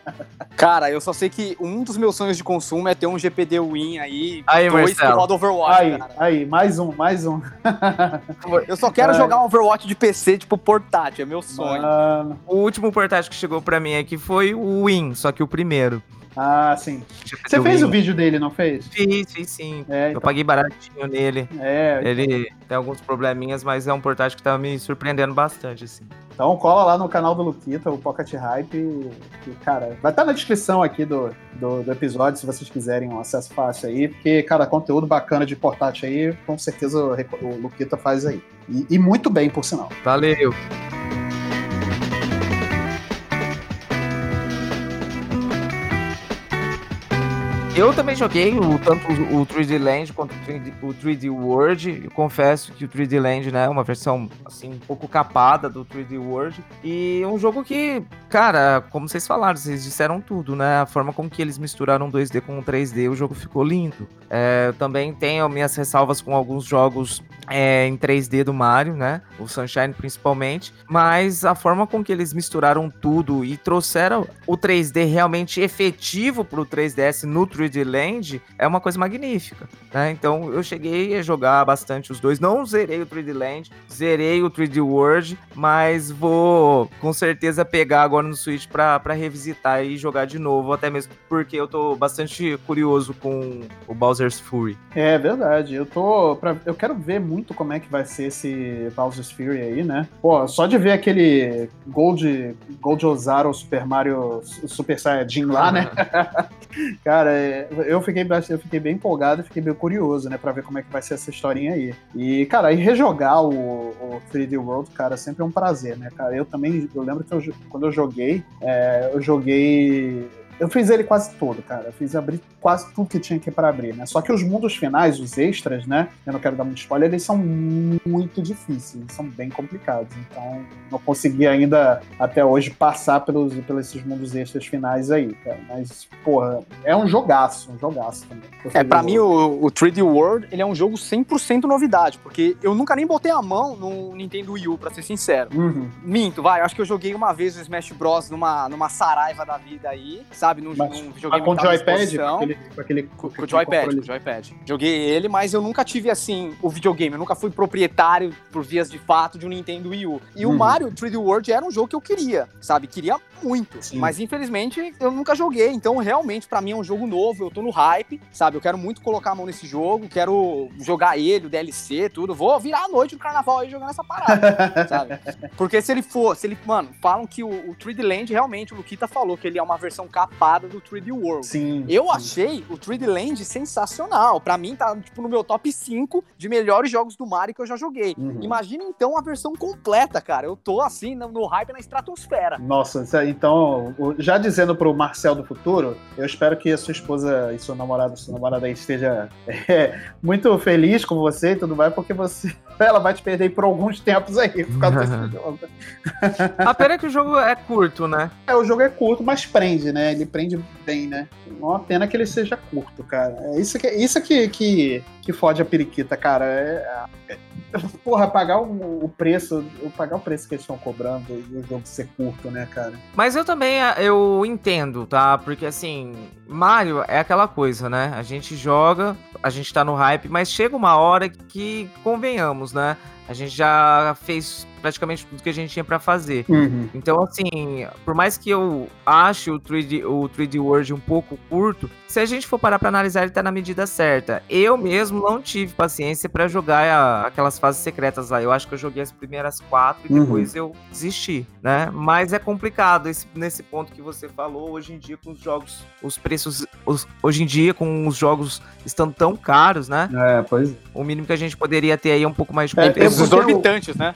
Cara, eu só sei que um dos meus sonhos de consumo é ter um GPD Win aí, Aí, dois que Marcelo. roda Overwatch, Aí, cara. aí, mais um, mais um. Eu só quero Ai. jogar um Overwatch de PC, tipo, portátil, é meu sonho. Mano. O último portátil que chegou pra mim aqui foi o Win, só que o primeiro. Ah, sim. Você fez o vídeo dele, não fez? Fiz, fiz sim. É, Eu então, paguei baratinho nele. é, Ele tem alguns probleminhas, mas é um portátil que tá me surpreendendo bastante, assim. Então cola lá no canal do Luquita, o Pocket Hype. Cara, vai estar na descrição aqui do, do, do episódio, se vocês quiserem um acesso fácil aí. Porque, cara, conteúdo bacana de portátil aí, com certeza o, o Luquita faz aí. E, e muito bem, por sinal. Valeu. Eu também joguei o, tanto o o 3D Land quanto o 3D, o 3D World. Eu confesso que o 3D Land né, é uma versão assim, um pouco capada do 3D World. E é um jogo que, cara, como vocês falaram, vocês disseram tudo, né? A forma como que eles misturaram 2D com 3D, o jogo ficou lindo. É, eu também tenho minhas ressalvas com alguns jogos é, em 3D do Mario, né? O Sunshine principalmente. Mas a forma com que eles misturaram tudo e trouxeram o 3D realmente efetivo pro 3DS no 3D Land é uma coisa magnífica, né? Então eu cheguei a jogar bastante os dois. Não zerei o 3D Land, zerei o 3D World, mas vou com certeza pegar agora no Switch pra, pra revisitar e jogar de novo, até mesmo porque eu tô bastante curioso com o Bowser's Fury. É verdade. Eu tô. Pra, eu quero ver muito como é que vai ser esse Bowser's Fury aí, né? Pô, só de ver aquele Gold, Gold Ozaro Super Mario Super Saiyajin lá, né? Cara, é, eu fiquei, eu fiquei bem empolgado fiquei bem curioso, né? Pra ver como é que vai ser essa historinha aí. E, cara, e rejogar o, o 3D World, cara, sempre é um prazer, né, cara? Eu também, eu lembro que eu quando eu joguei, é, eu joguei. Eu fiz ele quase todo, cara. Eu fiz abrir quase tudo que tinha aqui para abrir, né? Só que os mundos finais, os extras, né? Eu não quero dar muito spoiler, eles são muito difíceis, eles são bem complicados. Então, não consegui ainda até hoje passar pelos, pelos esses mundos extras finais aí, cara. Mas, porra, é um jogaço, um jogaço também. É, pra mim o, o 3D World, ele é um jogo 100% novidade, porque eu nunca nem botei a mão no Nintendo Wii U, pra ser sincero. Uhum. Minto, vai, acho que eu joguei uma vez o Smash Bros numa, numa saraiva da vida aí, sabe, num, Mas- num Ah, videogame com o joypad? Com aquele, com aquele, Com, com o joypad, com o joypad. Joguei ele, mas eu nunca tive, assim, o videogame. Eu nunca fui proprietário, por vias de fato, de um Nintendo Wii U. E Uhum. o Mario 3D World era um jogo que eu queria, sabe? Queria muito. Sim. Mas, infelizmente, eu nunca joguei. Então, realmente, pra mim é um jogo novo. Eu tô no hype, sabe? Eu quero muito colocar a mão nesse jogo. Quero jogar ele, o DLC, tudo. Vou virar a noite no carnaval aí jogando essa parada, sabe? Porque se ele for, se ele, mano, falam que o, o 3D Land, realmente, o Luquita falou que ele é uma versão do 3D World. Sim. Eu sim. achei o 3D Land sensacional. Pra mim, tá tipo, no meu top 5 de melhores jogos do Mario que eu já joguei. Uhum. Imagina então a versão completa, cara. Eu tô assim, no, hype na estratosfera. Nossa, então, já dizendo pro Marcel do futuro, eu espero que a sua esposa e seu namorado, sua namorada aí esteja é, muito feliz com você e tudo mais, porque você, ela vai te perder por alguns tempos aí por causa desse jogo. A pena é que o jogo é curto, né? É, o jogo é curto, mas prende, né? Ele prende bem, né? Uma pena que ele seja curto, cara. É isso que, isso que, que, que fode a periquita, cara. É, é- porra, pagar o, o preço, pagar o preço que eles estão cobrando e o jogo ser curto, né, cara? Mas eu também ah, eu entendo, tá? Porque assim, Mario é aquela coisa, né? A gente joga, a gente tá no hype, mas chega uma hora que convenhamos, né? A gente já fez praticamente tudo que a gente tinha para fazer. Uhum. Então, assim, por mais que eu ache o 3D, o 3D World um pouco curto, se a gente for parar pra analisar, ele tá na medida certa. Eu mesmo não tive paciência para jogar a, aquelas fases secretas lá. Eu acho que eu joguei as primeiras quatro e Uhum. depois eu desisti, né? Mas é complicado esse, nesse ponto que você falou. Hoje em dia, com os jogos, os preços, os- hoje em dia, com os jogos estando tão caros, né? É, pois é. O mínimo que a gente poderia ter aí é um pouco mais de É, conteúdo. Os porque exorbitantes, né?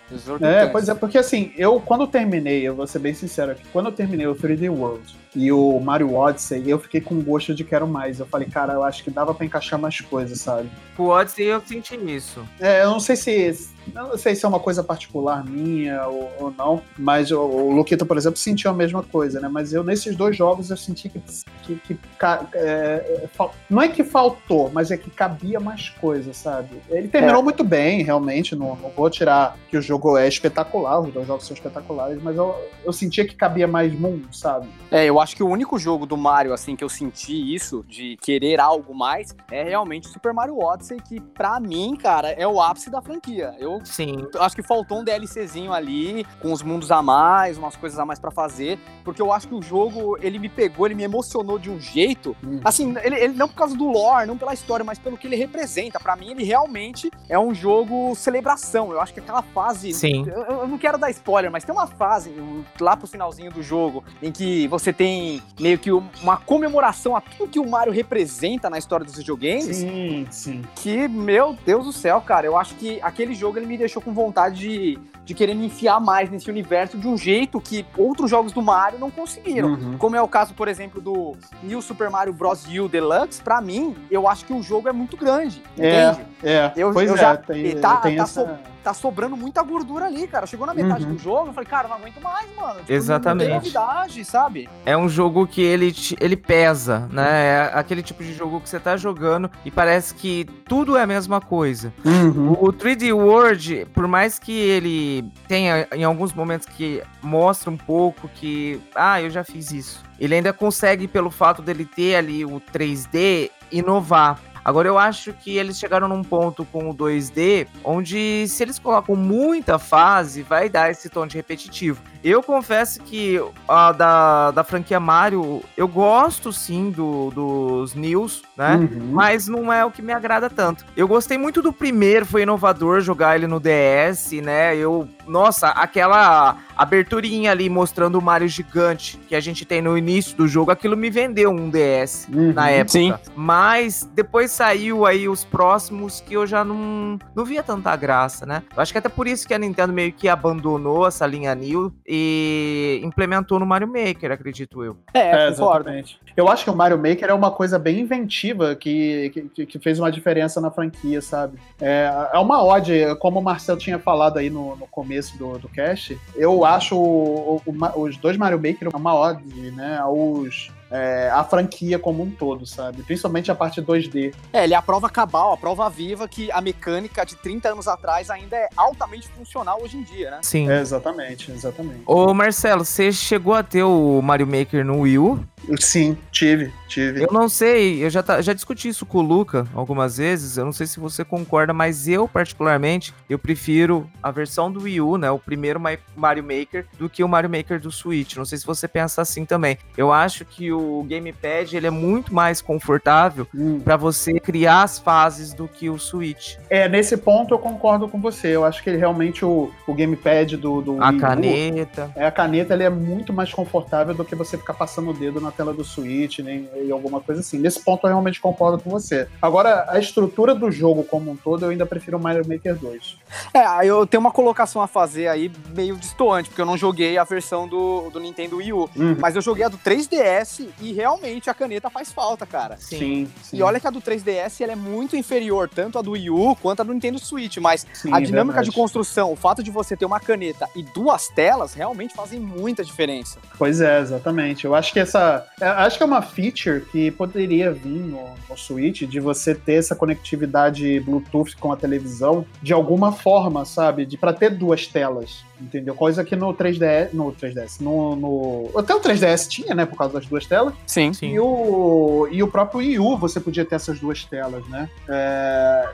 É, pois é, porque assim, eu quando terminei, eu vou ser bem sincero aqui, quando eu terminei o 3D World e o Mario Odyssey, eu fiquei com gosto de quero mais. Eu falei, cara, eu acho que dava pra encaixar mais coisas, sabe? O Odyssey eu senti isso. É, eu não sei se. Não sei se é uma coisa particular minha ou, ou não, mas o, o Luquita, por exemplo, sentiu a mesma coisa, né? Mas eu, nesses dois jogos, eu senti que. que, que é, é, não é que faltou, mas é que cabia mais coisa, sabe? Ele terminou muito bem, realmente. Não, não vou tirar que o jogo é espetacular, os dois jogos são espetaculares, mas eu, eu sentia que cabia mais mundo, sabe? É, eu acho que o único jogo do Mario, assim, que eu senti isso, de querer algo mais, é realmente o Super Mario Odyssey, que pra mim, cara, é o ápice da franquia. Eu Sim. acho que faltou um DLCzinho ali, com os mundos a mais, umas coisas a mais pra fazer, porque eu acho que o jogo, ele me pegou, ele me emocionou de um jeito, assim, ele, ele não por causa do lore, não pela história, mas pelo que ele representa. Pra mim, ele realmente é um jogo celebração. Eu acho que aquela fase Sim. eu, eu não quero dar spoiler, mas tem uma fase lá pro finalzinho do jogo em que você tem meio que um- uma comemoração a tudo que o Mario representa na história dos videogames. Sim, sim. Que, meu Deus do céu, cara, eu acho que aquele jogo ele me deixou com vontade de, de querer me enfiar mais nesse universo de um jeito que outros jogos do Mario não conseguiram. Uhum. Como é o caso, por exemplo, do New Super Mario Bros. U Deluxe, pra mim, eu acho que o jogo é muito grande, É. entende? É, Eu- pois eu é, já- tem, tá- tem tá essa. Tá sobrando muita gordura ali, cara. Chegou na metade Uhum. do jogo, eu falei, cara, não aguento mais, mano. Tipo, Exatamente. Não tem novidade, sabe? É um jogo que ele, te- ele pesa, né? É aquele tipo de jogo que você tá jogando e parece que tudo é a mesma coisa. Uhum. O 3D World, por mais que ele tenha em alguns momentos que mostra um pouco que, ah, eu já fiz isso. Ele ainda consegue, pelo fato dele ter ali o 3D, inovar. Agora eu acho que eles chegaram num ponto com o 2D onde se eles colocam muita fase, vai dar esse tom de repetitivo. Eu confesso que a da, da franquia Mario, eu gosto sim do, dos News, né? Uhum. Mas não é o que me agrada tanto. Eu gostei muito do primeiro, foi inovador jogar ele no DS, né? Eu, nossa, aquela aberturinha ali mostrando o Mario gigante que a gente tem no início do jogo, aquilo me vendeu um DS Uhum. na época. Sim. Mas depois saiu aí os próximos que eu já não, não via tanta graça, né? Eu acho que até por isso que a Nintendo meio que abandonou essa linha New e implementou no Mario Maker, acredito eu. É, É, concordo. exatamente. Eu acho que o Mario Maker é uma coisa bem inventiva que, que, que fez uma diferença na franquia, sabe? É, é uma ode, como o Marcel tinha falado aí no, no começo do, do cast, eu acho o- o- o- os dois Mario Maker uma ode, né, aos, é, a franquia como um todo, sabe? Principalmente a parte 2D. É, ele é a prova cabal, a prova viva que a mecânica de 30 anos atrás ainda é altamente funcional hoje em dia, né? Sim. É, exatamente, exatamente. Ô Marcelo, você chegou a ter o Mario Maker no Wii U? Sim, tive, tive. Eu não sei, eu já, tá- já discuti isso com o Luca algumas vezes, eu não sei se você concorda, mas eu, particularmente, eu prefiro a versão do Wii U, né, o primeiro Ma- Mario Maker, do que o Mario Maker do Switch. Não sei se você pensa assim também. Eu acho que o Gamepad, ele é muito mais confortável Hum. pra você criar as fases do que o Switch. É, nesse ponto eu concordo com você. Eu acho que ele realmente, o, o gamepad do, do A Wii U, caneta. É, a caneta ele é muito mais confortável do que você ficar passando o dedo na tela do Switch, nem e alguma coisa assim. Nesse ponto eu realmente concordo com você. Agora, a estrutura do jogo como um todo, eu ainda prefiro o Mario Maker 2. É, aí eu tenho uma colocação a fazer aí meio distoante, porque eu não joguei a versão do, do Nintendo Wii U. Uhum. Mas eu joguei a do 3DS e realmente a caneta faz falta, cara. Sim, sim. E olha que a do 3DS ela é muito inferior, tanto a do Wii U quanto a do Nintendo Switch, mas Sim, a dinâmica verdade. de construção, o fato de você ter uma caneta e duas telas, realmente fazem muita diferença. Pois é, exatamente. Eu acho que essa. é, Acho que é uma feature que poderia vir no, no Switch de você ter essa conectividade Bluetooth com a televisão de alguma forma, sabe? De para ter duas telas. Entendeu? Coisa que no 3DS. No 3DS. No, no- até o 3DS tinha, né? Por causa das duas telas. Sim. Sim. E o, e o próprio Wii U você podia ter essas duas telas, né? É,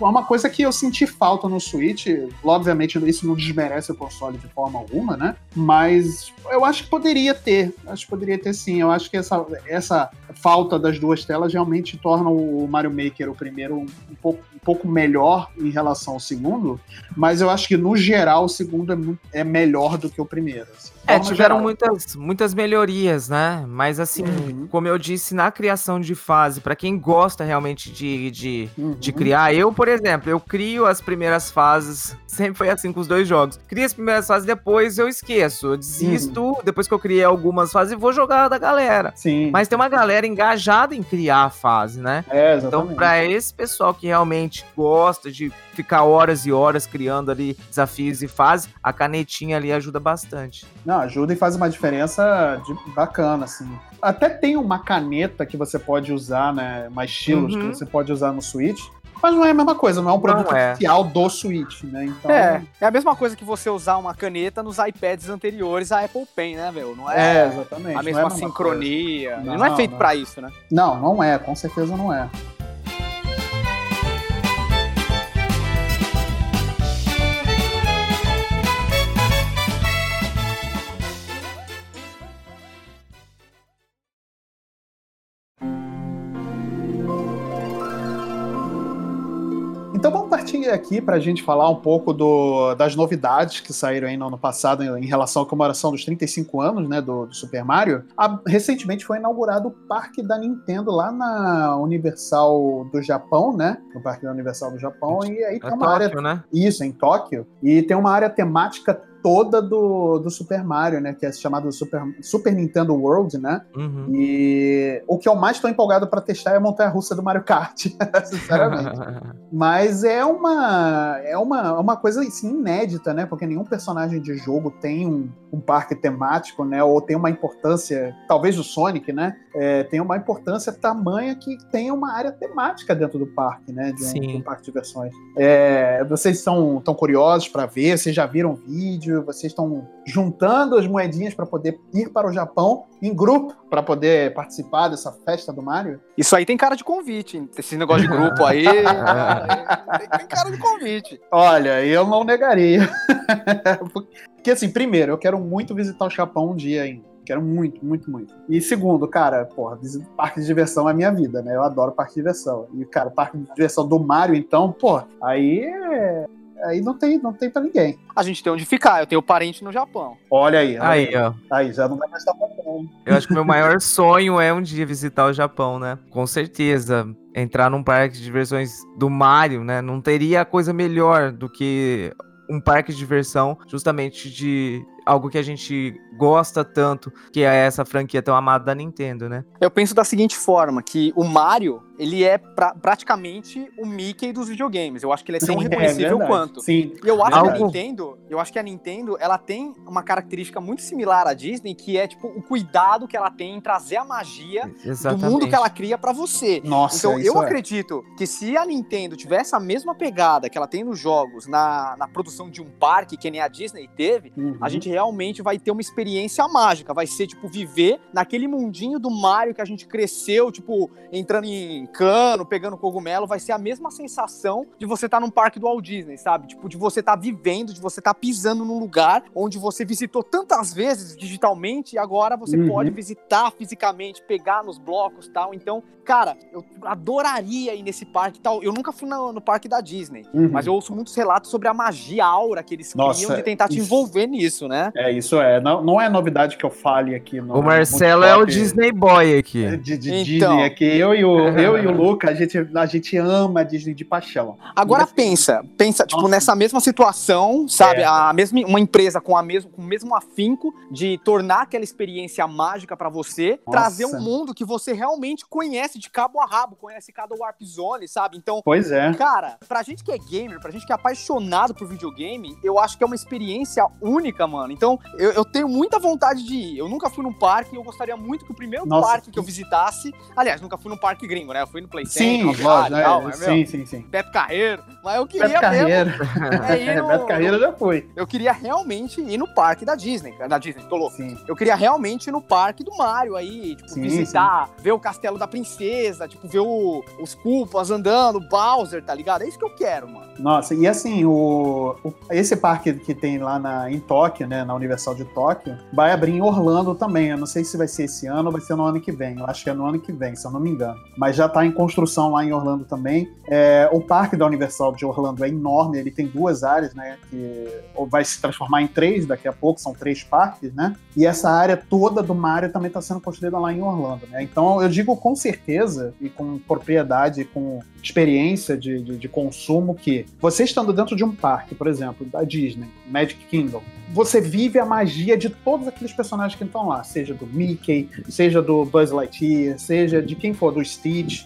é uma coisa que eu senti falta no Switch. Obviamente, isso não desmerece o console de forma alguma, né? Mas eu acho que poderia ter. Acho que poderia ter sim. Eu acho que essa, essa falta das duas telas realmente torna o Mario Maker o primeiro um, pouco, um pouco melhor em relação ao segundo. Mas eu acho que, no geral, o segundo é, muito, é melhor do que o primeiro. assim. É, tiveram geral. muitas, muitas melhorias, né? Mas assim, Uhum. como eu disse, na criação de fase, pra quem gosta realmente de, de, Uhum. de criar, eu, por exemplo, eu crio as primeiras fases, sempre foi assim com os dois jogos. Crio as primeiras fases, depois eu esqueço, eu desisto, Uhum. depois que eu criei algumas fases, vou jogar da galera. Sim. Mas tem uma galera engajada em criar a fase, né? é, Então, exatamente. pra esse pessoal que realmente gosta de ficar horas e horas criando ali desafios e fases, a canetinha ali ajuda bastante. Não, ajuda e faz uma diferença de- bacana, assim. Até tem uma caneta que você pode usar, né? Mais estilos Uhum. que você pode usar no Switch. Mas não é a mesma coisa, não é um produto é. oficial do Switch, né? Então, É, é a mesma coisa que você usar uma caneta nos iPads anteriores à Apple Pen, né, meu? Não é, é, exatamente. a não é mesma coisa. sincronia. Não, Ele não é feito pra isso, né? Não, não é, com certeza não é. Partir aqui para a gente falar um pouco do- das novidades que saíram aí no ano passado em, relação à comemoração dos 35 anos né, do, do Super Mario. A- recentemente foi inaugurado o parque da Nintendo lá na Universal do Japão, né? No parque da Universal do Japão. E aí tem É uma área Tóquio, né? isso, em Tóquio. E tem uma área temática toda do, do Super Mario, né? Que é chamado Super, Super Nintendo World, né? Uhum. E o que eu mais estou empolgado para testar é a montanha-russa do Mario Kart, sinceramente. Mas é uma é uma, uma coisa assim, inédita, né? Porque nenhum personagem de jogo tem um, um parque temático, né? Ou tem uma importância, talvez o Sonic, né? É, tem uma importância tamanha que tem uma área temática dentro do parque, né? De um, Sim. de um parque de diversões. É, vocês são tão curiosos para ver? Vocês já viram o vídeo? Vocês estão juntando as moedinhas para poder ir para o Japão em grupo para poder participar dessa festa do Mario? Isso aí tem cara de convite, hein? esse negócio de grupo aí. tem, tem cara de convite. Olha, eu não negaria. Porque, assim, primeiro, eu quero muito visitar o Japão um dia ainda. Quero muito, muito, muito. E segundo, cara, porra, parque de diversão é minha vida, né? Eu adoro parque de diversão. E, cara, parque de diversão do Mario, então, pô, aí é- Aí não tem, não tem pra ninguém. A gente tem onde ficar, eu tenho parente no Japão. Olha aí. olha Aí, ó. Aí, já não vai mais estar bom. Eu acho que o meu maior sonho é um dia visitar o Japão, né? Com certeza. Entrar num parque de diversões do Mario, né? Não teria coisa melhor do que um parque de diversão, justamente de algo que a gente gosta tanto, que é essa franquia tão amada da Nintendo, né? Eu penso da seguinte forma, que o Mario, ele é pra- praticamente o Mickey dos videogames. Eu acho que ele é tão reconhecível verdade. quanto. Sim. E eu acho que a Nintendo, eu acho que a Nintendo, ela tem uma característica muito similar à Disney, que é tipo o cuidado que ela tem em trazer a magia Exatamente. do mundo que ela cria pra você. Nossa, Então, eu é. acredito que se a Nintendo tivesse a mesma pegada que ela tem nos jogos, na, na produção de um parque, que nem a Disney teve, Uhum. a gente realmente vai ter uma experiência mágica. Vai ser, tipo, viver naquele mundinho do Mario que a gente cresceu, tipo, entrando em cano, pegando cogumelo. Vai ser a mesma sensação de você estar num parque do Walt Disney, sabe? Tipo, de você estar vivendo, de você estar pisando num lugar onde você visitou tantas vezes digitalmente e agora você Uhum. pode visitar fisicamente, pegar nos blocos e tal. Então, cara, eu adoraria ir nesse parque e tal. Eu nunca fui no, no parque da Disney, Uhum. mas eu ouço muitos relatos sobre a magia a aura que eles Nossa, criam de tentar te isso- envolver nisso, né? É, isso é. Não, não é novidade que eu fale aqui no. O Marcelo é o Disney Boy aqui. De, de Então. Disney aqui. Eu e o, eu e o Luca, a gente, a gente ama a Disney de paixão. Agora Mas- pensa, pensa, tipo, Nossa. nessa mesma situação, sabe? É. A mesma, uma empresa com, a mesmo, com o mesmo afinco de tornar aquela experiência mágica pra você, Nossa. trazer um mundo que você realmente conhece de cabo a rabo, conhece cada Warp Zone, sabe? Então, Pois é. Cara, pra gente que é gamer, pra gente que é apaixonado por videogame, eu acho que é uma experiência única, mano. Então, eu, eu tenho muita vontade de ir. Eu nunca fui num parque e eu gostaria muito que o primeiro Nossa, parque que que- eu visitasse. Aliás, nunca fui num parque gringo, né? Já fui no Play Sim, Center, lógico, e tal, é, sim, meu, sim, sim. Beto Carreiro, mas eu queria Beto Carreira. mesmo, é, É, no- Beto Carreira já foi. eu queria realmente ir no parque da Disney, da Disney, tô louco. Sim. Eu queria realmente ir no parque do Mario aí, tipo, Sim, visitar, ver o castelo da princesa, tipo, ver o- os Koopas andando, o Bowser, tá ligado? É isso que eu quero, mano. Nossa, e assim, o, o- esse parque que tem lá na, em Tóquio, né, na Universal de Tóquio, vai abrir em Orlando também. Eu não sei se vai ser esse ano ou vai ser no ano que vem. Eu acho que é no ano que vem, se eu não me engano. Mas já está em construção lá em Orlando também. É, o parque da Universal de Orlando é enorme, ele tem duas áreas, né, que vai se transformar em três daqui a pouco, são três parques, né? E essa área toda do Mario também está sendo construída lá em Orlando, né? Então eu digo com certeza e com propriedade, com experiência de, de, de consumo que você estando dentro de um parque, por exemplo, da Disney, Magic Kingdom, você vive a magia de todos aqueles personagens que estão lá, seja do Mickey, seja do Buzz Lightyear, seja de quem for, do Stitch,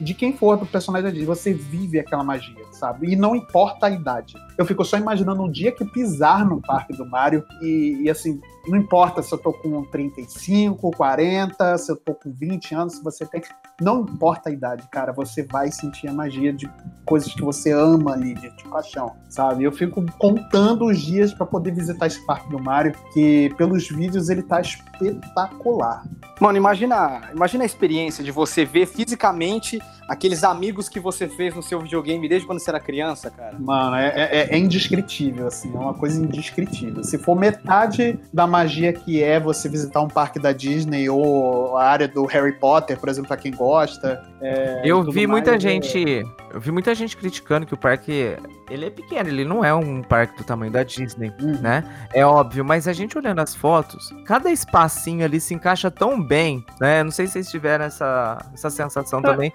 de quem for do personagem da Disney, você vive aquela magia, sabe? E não importa a idade. Eu fico só imaginando um dia que pisar no parque do Mario e, e, assim, não importa se eu tô com 35, 40, se eu tô com 20 anos, se você tem. Não importa a idade, cara, você vai sentir a magia de coisas que você ama ali, de, de paixão, sabe? Eu fico contando os dias para poder visitar esse parque do Mario, que pelos vídeos ele tá espetacular. Mano, imagina, imagina a experiência de você ver fisicamente aqueles amigos que você fez no seu videogame desde quando você era criança, cara. Mano, é, é, é indescritível, assim, é uma coisa indescritível. Se for metade da magia que é você visitar um parque da Disney ou a área do Harry Potter, por exemplo, pra quem gosta. é, Eu vi mais, muita é- gente. Eu vi muita gente criticando que o parque. Ele é pequeno, ele não é um parque do tamanho da Disney, Uhum. né? É óbvio, mas a gente olhando as fotos, cada espacinho ali se encaixa tão bem, né? Não sei se vocês tiveram essa, essa sensação também.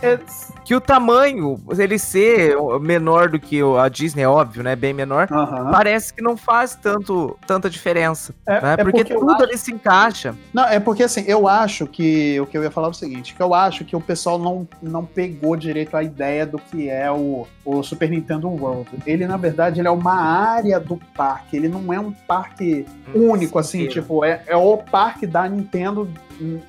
Que o tamanho, ele ser menor do que a Disney, é óbvio, né? Bem menor. aham. Parece que não faz tanto, tanta diferença, É- né? é porque, eu tudo acho- ali se encaixa. Não, é porque assim, eu acho que o que eu ia falar é o seguinte, que eu acho que o pessoal não, não pegou direito a ideia do que é o, o Super Nintendo World. Ele, na verdade, ele é uma área do parque, ele não é um parque único, assim, tipo, é, é o parque da Nintendo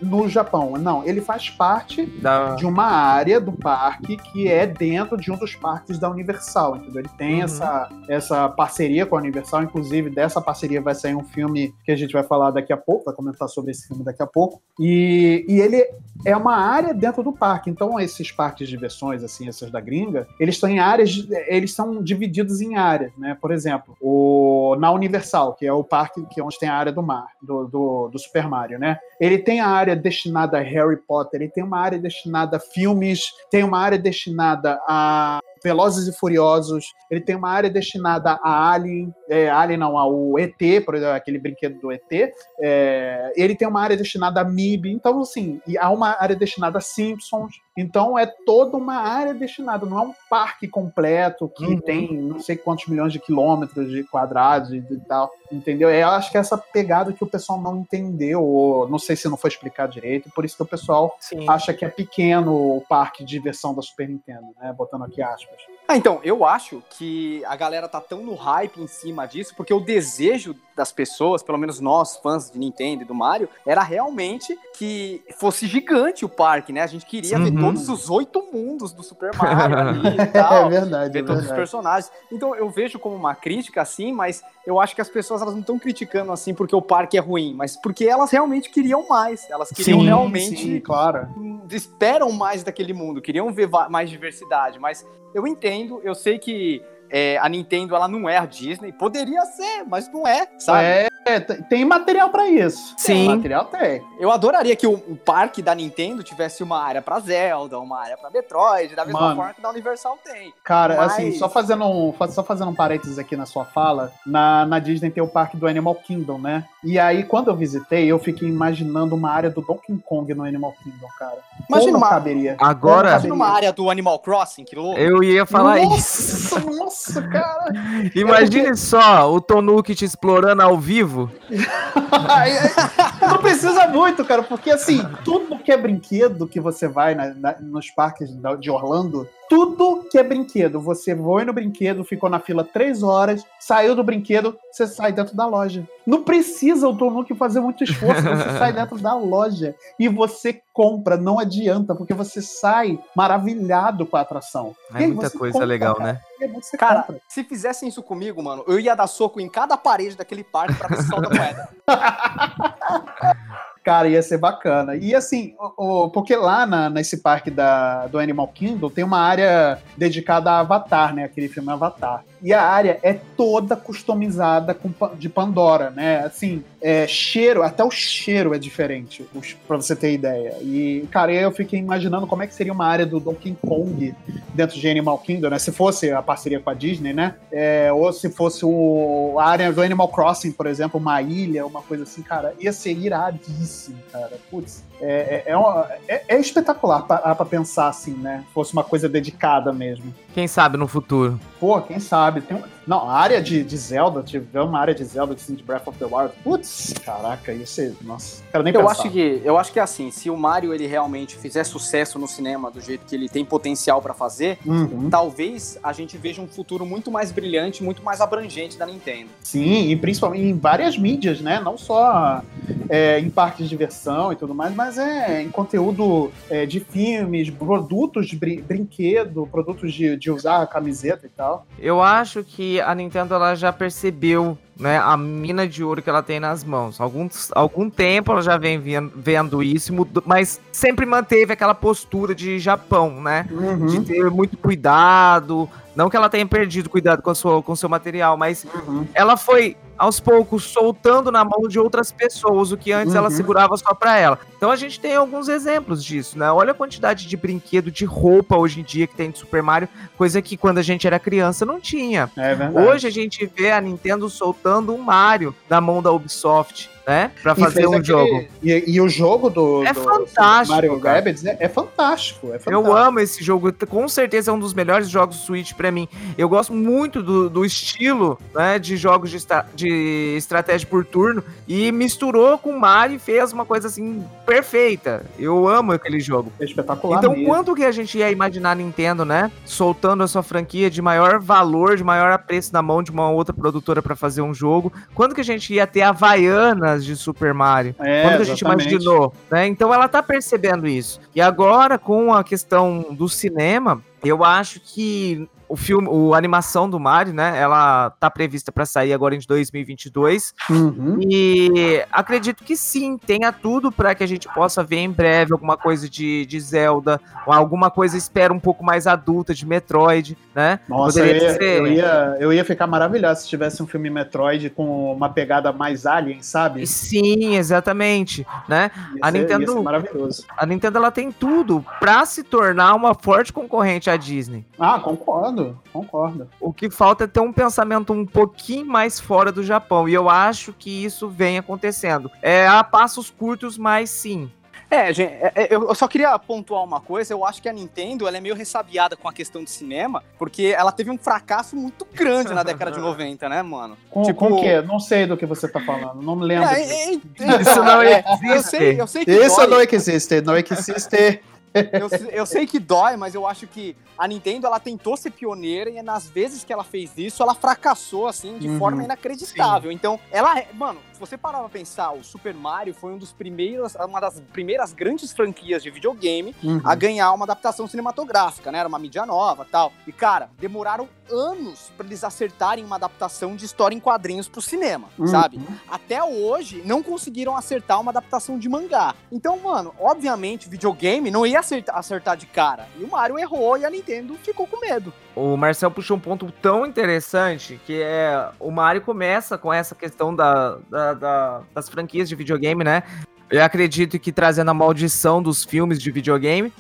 no Japão. Não, ele faz parte Da... de uma área do parque que é dentro de um dos parques da Universal, entendeu? Ele tem Uhum. essa, essa parceria com a Universal, inclusive dessa parceria vai sair um filme que a gente vai falar daqui a pouco, vai comentar sobre esse filme daqui a pouco, e, e ele é uma área dentro do parque, então esses parques de diversões, assim, esses da gringa, eles estão em áreas, eles são divididos em áreas, né? Por exemplo, o, na Universal, que é o parque que é onde tem a área do mar, do, do, do Super Mario, né? Ele tem a área destinada a Harry Potter, ele tem uma área destinada a filmes, tem uma área destinada a Velozes e Furiosos, ele tem uma área destinada a Alien, é, Alien não, ao ET, por exemplo, aquele brinquedo do ET, é, ele tem uma área destinada a MIB, então assim, e há uma área destinada a Simpsons, então é toda uma área destinada, não é um parque completo que Uhum. tem não sei quantos milhões de quilômetros de quadrados e, tal, entendeu? Eu acho que essa pegada que o pessoal não entendeu, ou não sei se não foi explicado direito, por isso que o pessoal Sim. acha que é pequeno o parque de diversão da Super Nintendo, né? Botando aqui aspas. Ah, então, eu acho que a galera tá tão no hype em cima disso, porque o desejo das pessoas, pelo menos nós, fãs de Nintendo e do Mario, era realmente que fosse gigante o parque, né? A gente queria ver Uhum. todos os oito mundos do Super Mario ali e tal. verdade, ver todos os personagens. Então eu vejo como uma crítica assim, mas eu acho que as pessoas elas não estão criticando assim porque o parque é ruim, mas porque elas realmente queriam mais. Elas queriam Sim, realmente sim, claro. hum, esperam mais daquele mundo, queriam ver mais diversidade, mas eu entendo, eu sei que é, a Nintendo ela não é a Disney, poderia ser, mas não é, sabe? É, tem material pra isso. Sim. Tem material tem. Eu adoraria que o, o parque da Nintendo tivesse uma área pra Zelda, uma área pra Metroid, da mesma Mano. forma que da Universal tem. Cara, Mas- assim, só fazendo, um, só fazendo um parênteses aqui na sua fala, na, na Disney tem o parque do Animal Kingdom, né? E aí, quando eu visitei, eu fiquei imaginando uma área do Donkey Kong no Animal Kingdom, cara. Imagina Como uma- caberia? Agora, Imagina uma área do Animal Crossing, que louco. eu ia falar isso. nossa, nossa, cara. Imagine só o Tonuki te explorando ao vivo. Não precisa muito, cara, porque assim, tudo que é brinquedo que você vai na- na- nos parques de Orlando, tudo que é brinquedo, você foi no brinquedo, ficou na fila três horas, saiu do brinquedo, você sai dentro da loja. Não precisa o Tonuki fazer muito esforço. Você sai dentro da loja e você compra. Não adianta, porque você sai maravilhado com a atração. É muita coisa compra, legal, cara. né? Cara, compra. se fizessem isso comigo, mano, eu ia dar soco em cada parede daquele parque pra ver se solta moeda. Cara, ia ser bacana. E assim, o, o, porque lá na, nesse parque da, do Animal Kingdom tem uma área dedicada a Avatar, né? Aquele filme Avatar. E a área é toda customizada com, de Pandora, né? Assim, é, cheiro, até o cheiro é diferente, para você ter ideia. E, cara, eu fiquei imaginando como é que seria uma área do Donkey Kong dentro de Animal Kingdom, né? Se fosse a parceria com a Disney, né? É, ou se fosse o, a área do Animal Crossing, por exemplo, uma ilha, uma coisa assim, cara, ia ser iradíssimo, cara. Putz, é, é, é, uma, é, é espetacular para pensar assim, né? Fosse uma coisa dedicada mesmo. Quem sabe no futuro. Pô, quem sabe? Tem, não, a área de, de Zelda, tiver uma área de Zelda assim, de Breath of the Wild. Putz, caraca, ia ser. Nossa, quero nem eu pensar. Acho que, eu acho que assim, se o Mario ele realmente fizer sucesso no cinema do jeito que ele tem potencial para fazer, uhum. talvez a gente veja um futuro muito mais brilhante, muito mais abrangente da Nintendo. Sim, e principalmente em várias mídias, né? Não só é, em parques de diversão e tudo mais, mas é em conteúdo é, de filmes, produtos de brin brinquedo, produtos de, de usar camiseta e tal. Eu acho que a Nintendo ela já percebeu né, a mina de ouro que ela tem nas mãos. Algum, algum tempo ela já vem vendo isso, mas sempre manteve aquela postura de Japão, né? Uhum. De ter muito cuidado. Não que ela tenha perdido cuidado com, o com seu material, mas uhum. ela foi aos poucos soltando na mão de outras pessoas o que antes uhum. ela segurava só para ela. Então a gente tem alguns exemplos disso, né? Olha a quantidade de brinquedo, de roupa hoje em dia que tem de Super Mario, coisa que quando a gente era criança não tinha. É hoje a gente vê a Nintendo soltando um Mario na mão da Ubisoft né? Pra fazer um aquele... jogo. E, e, o jogo do, é do fantástico, Mario Rabbids é, é, fantástico, é, fantástico, Eu amo esse jogo, com certeza é um dos melhores jogos Switch para mim. Eu gosto muito do, do estilo né, de jogos de, de estratégia por turno e misturou com Mario e fez uma coisa assim perfeita. Eu amo aquele jogo. É espetacular. Então, mesmo. quanto que a gente ia imaginar a Nintendo, né? Soltando a sua franquia de maior valor, de maior apreço na mão de uma outra produtora para fazer um jogo? Quando que a gente ia ter Havaianas de Super Mario. É, Quando a gente imaginou, né? Então ela tá percebendo isso. E agora, com a questão do cinema, eu acho que o filme, a animação do Mario, né? Ela tá prevista para sair agora em 2022. Uhum. E acredito que sim, tenha tudo para que a gente possa ver em breve alguma coisa de, de Zelda, ou alguma coisa, espero, um pouco mais adulta de Metroid, né? Nossa, eu ia, ser... eu ia, eu ia ficar maravilhado se tivesse um filme Metroid com uma pegada mais alien, sabe? Sim, exatamente, né? Ia a ser, Nintendo, maravilhoso. A Nintendo ela tem tudo para se tornar uma forte concorrente à Disney. Ah, concordo concordo, concordo. O que falta é ter um pensamento um pouquinho mais fora do Japão. E eu acho que isso vem acontecendo. É a passos curtos, mas sim. É, gente, é, é, eu só queria pontuar uma coisa. Eu acho que a Nintendo ela é meio ressabiada com a questão de cinema, porque ela teve um fracasso muito grande na década de 90, né, mano? Com, tipo... com o quê? Não sei do que você tá falando. Não me lembro. É, é, isso não existe. Eu sei, eu sei que isso dói. não existe. Não existe. Eu, eu, sei que dói, mas eu acho que a Nintendo ela tentou ser pioneira e nas vezes que ela fez isso, ela fracassou assim de uhum, forma inacreditável. Sim. Então, ela, é, mano, você parar pra pensar, o Super Mario foi um dos primeiros, uma das primeiras grandes franquias de videogame uhum. a ganhar uma adaptação cinematográfica, né? Era uma mídia nova, tal. E cara, demoraram anos para eles acertarem uma adaptação de história em quadrinhos pro cinema, uhum. sabe? Até hoje não conseguiram acertar uma adaptação de mangá. Então, mano, obviamente, videogame não ia acertar, acertar de cara. E o Mario errou e a Nintendo ficou com medo. O Marcel puxou um ponto tão interessante que é o Mario começa com essa questão da, da, da das franquias de videogame, né? Eu acredito que trazendo a maldição dos filmes de videogame.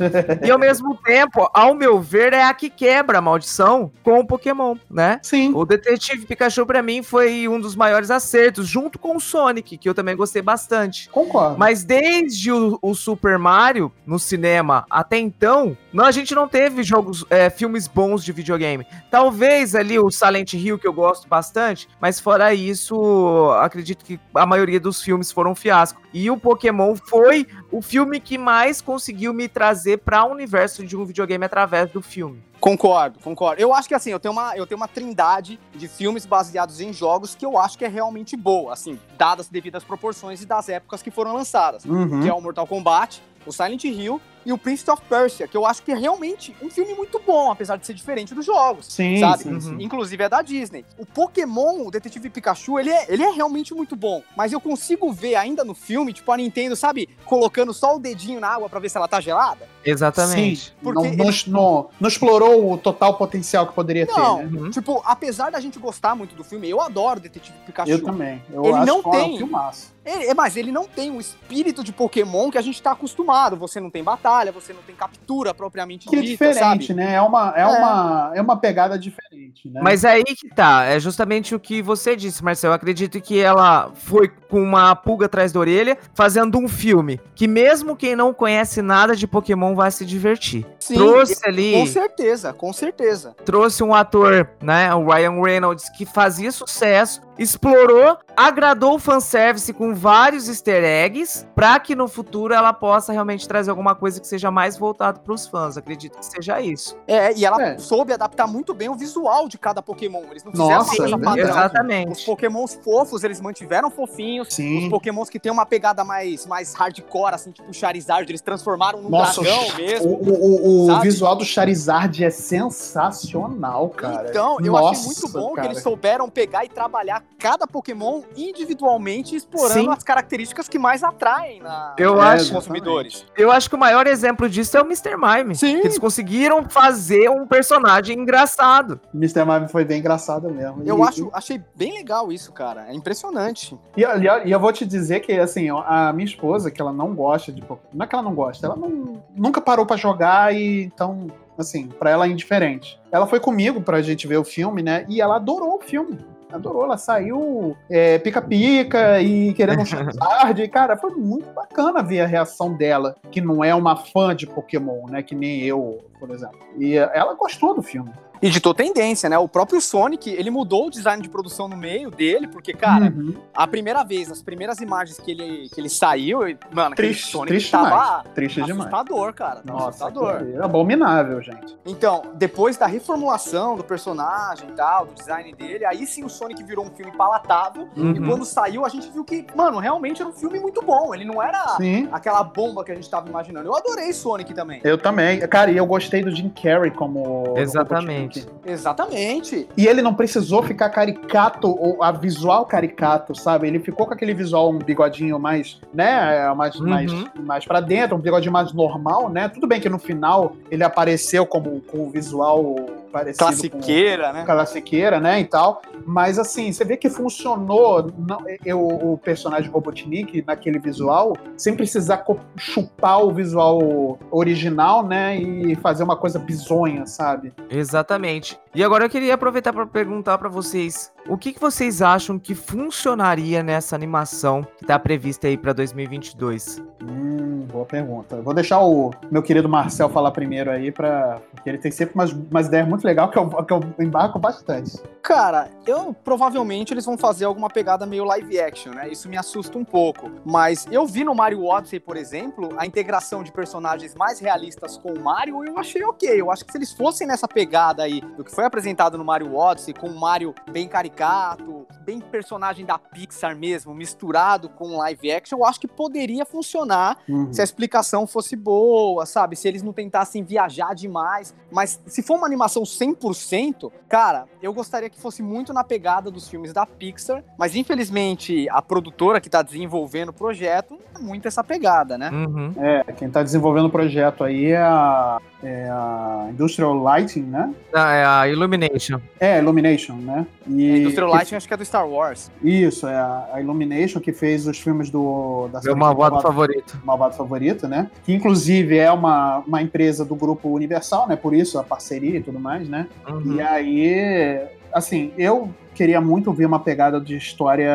e ao mesmo tempo, ao meu ver, é a que quebra a maldição com o Pokémon, né? Sim. O Detetive Pikachu, para mim, foi um dos maiores acertos, junto com o Sonic, que eu também gostei bastante. Concordo. Mas desde o, o Super Mario no cinema até então, não, a gente não teve jogos, é, filmes bons de videogame. Talvez ali o Silent Hill, que eu gosto bastante, mas fora isso, acredito que a maioria dos filmes foram um fiasco. E o Pokémon foi o filme que mais conseguiu me trazer para o universo de um videogame através do filme. Concordo, concordo. Eu acho que assim, eu tenho uma, eu tenho uma trindade de filmes baseados em jogos que eu acho que é realmente boa, assim, dadas devidas proporções e das épocas que foram lançadas. Uhum. Que é o Mortal Kombat, o Silent Hill e o Prince of Persia, que eu acho que é realmente um filme muito bom, apesar de ser diferente dos jogos. Sim, sabe? sim, sim. Inclusive é da Disney. O Pokémon, o Detetive Pikachu, ele é, ele é realmente muito bom. Mas eu consigo ver ainda no filme, tipo, a Nintendo, sabe, colocando só o dedinho na água pra ver se ela tá gelada. Exatamente. Sim, Porque não, não, não- não explorou o total potencial que poderia Não, ter, né? Uhum. tipo, apesar da gente gostar muito do filme, eu adoro Detetive Pikachu. Eu também. Eu Ele acho não que é um tem. filmaço. Ele- é, mas ele não tem o espírito de Pokémon que a gente tá acostumado. Você não tem batalha, você não tem captura propriamente Que é dita, diferente, sabe? né? É uma, é, É. Uma, é uma pegada diferente, né? Mas é aí que tá, é justamente o que você disse, Marcelo. Eu acredito que ela foi com uma pulga atrás da orelha, fazendo um filme que mesmo quem não conhece nada de Pokémon vai se divertir. Sim, trouxe Com ali, certeza, com certeza. trouxe um ator, né, o Ryan Reynolds, que fazia sucesso, explorou, agradou o fanservice com vários easter eggs, pra que no futuro ela possa realmente trazer alguma coisa que seja mais voltado pros fãs. Acredito que seja isso. É, e ela É. soube adaptar muito bem o visual de cada Pokémon. Eles não fizeram Nossa, é padrão. verdade. Os Exatamente. Pokémons fofos, eles mantiveram fofinhos. Os Sim. Pokémons que tem uma pegada mais, mais hardcore, assim, tipo o Charizard, eles transformaram num Nossa, dragão mesmo. o, o- o visual do Charizard é sensacional, cara. Então, eu achei Nossa, muito bom cara. que eles souberam pegar e trabalhar cada Pokémon individualmente, explorando Sim. as características que mais atraem na, Eu nos acho- consumidores. Eu acho que o maior exemplo disso é o Mr. Mime. Sim. Que eles conseguiram fazer um personagem engraçado. Mr. Mime foi bem engraçado mesmo. Eu E- acho, achei bem legal isso, cara. É impressionante. E, e- e eu vou te dizer que, assim, a minha esposa, que ela não gosta de Pokémon. Não é que ela não gosta, ela não, nunca parou pra jogar e então, assim, pra ela é indiferente. Ela foi comigo pra gente ver o filme, né? E ela adorou o filme. Adorou, ela saiu é, pica-pica e querendo um Charizard. Cara, foi muito bacana ver a reação dela, que não é uma fã de Pokémon, né? Que nem eu, por exemplo. E ela gostou do filme. E ditou tendência, né? O próprio Sonic, ele mudou o design de produção no meio dele, porque, cara, Uhum. a primeira vez, as primeiras imagens que ele, que ele saiu, e, mano, Triste, Sonic triste tava demais. Triste demais. assustador, cara. Nossa, assustador. abominável, gente. Então, depois da reformulação do personagem e tal, do design dele, aí sim o Sonic virou um filme palatável. E Uhum. quando saiu, a gente viu que, mano, realmente era um filme muito bom. Ele não era Sim. aquela bomba que a gente tava imaginando. Eu adorei Sonic também. Eu também. Cara, e eu gostei do Jim Carrey como. Exatamente. Robotnik. Exatamente. E ele não precisou ficar caricato, ou a visual caricato, sabe? Ele ficou com aquele visual, um bigodinho mais, né? Mais, Uhum. mais, mais pra dentro, um bigodinho mais normal, né? Tudo bem que no final ele apareceu como com o visual parecido Classiqueira, com né? classiqueira, né, e tal. Mas assim, você vê que funcionou não, eu, o personagem Robotnik naquele visual, sem precisar chupar o visual original, né, e fazer uma coisa bizonha, sabe? Exatamente. E agora eu queria aproveitar para perguntar para vocês, o que, que vocês acham que funcionaria nessa animação que tá prevista aí para 2022? Hum, boa pergunta. Eu vou deixar o meu querido Marcel falar primeiro aí, pra, porque ele tem sempre umas, umas ideias muito legais que eu, que eu embarco bastante. Cara, eu provavelmente eles vão fazer alguma pegada meio live action, né? Isso me assusta um pouco. Mas eu vi no Mario Odyssey, por exemplo, a integração de personagens mais realistas com o Mario, eu achei ok. Eu acho que se eles fossem nessa pegada aí do que foi apresentado no Mario Odyssey, com o Mario bem caricato, bem personagem da Pixar mesmo, misturado com live action, eu acho que poderia funcionar Uhum. se a explicação fosse boa, sabe? Se eles não tentassem viajar demais. Mas se for uma animação 100%, cara, eu gostaria que fosse muito na pegada dos filmes da Pixar. Mas infelizmente a produtora que tá desenvolvendo o projeto não é muito essa pegada, né? Uhum. É, quem tá desenvolvendo o projeto aí é a, é a Industrial Lighting, né? Ah, é a Illumination. É, Illumination, né? E A Industrial que- Lighting acho que é do Star Wars. Isso, é a, Illumination que fez os filmes do da Meu Malvado- favorito. Malvado Favorito, né? Que inclusive é uma, uma empresa do grupo Universal, né? Por isso a parceria e tudo mais, né? Uhum. E aí, assim, eu queria muito ver uma pegada de história.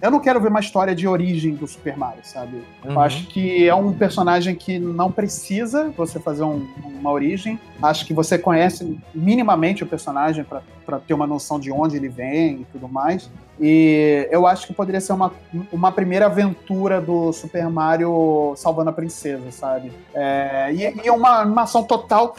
Eu não quero ver uma história de origem do Super Mario, sabe? Eu Uhum. acho que é um personagem que não precisa você fazer um- uma origem. Acho que você conhece minimamente o personagem para ter uma noção de onde ele vem e tudo mais. E eu acho que poderia ser uma, uma primeira aventura do Super Mario salvando a princesa, sabe? É, e, e uma animação total,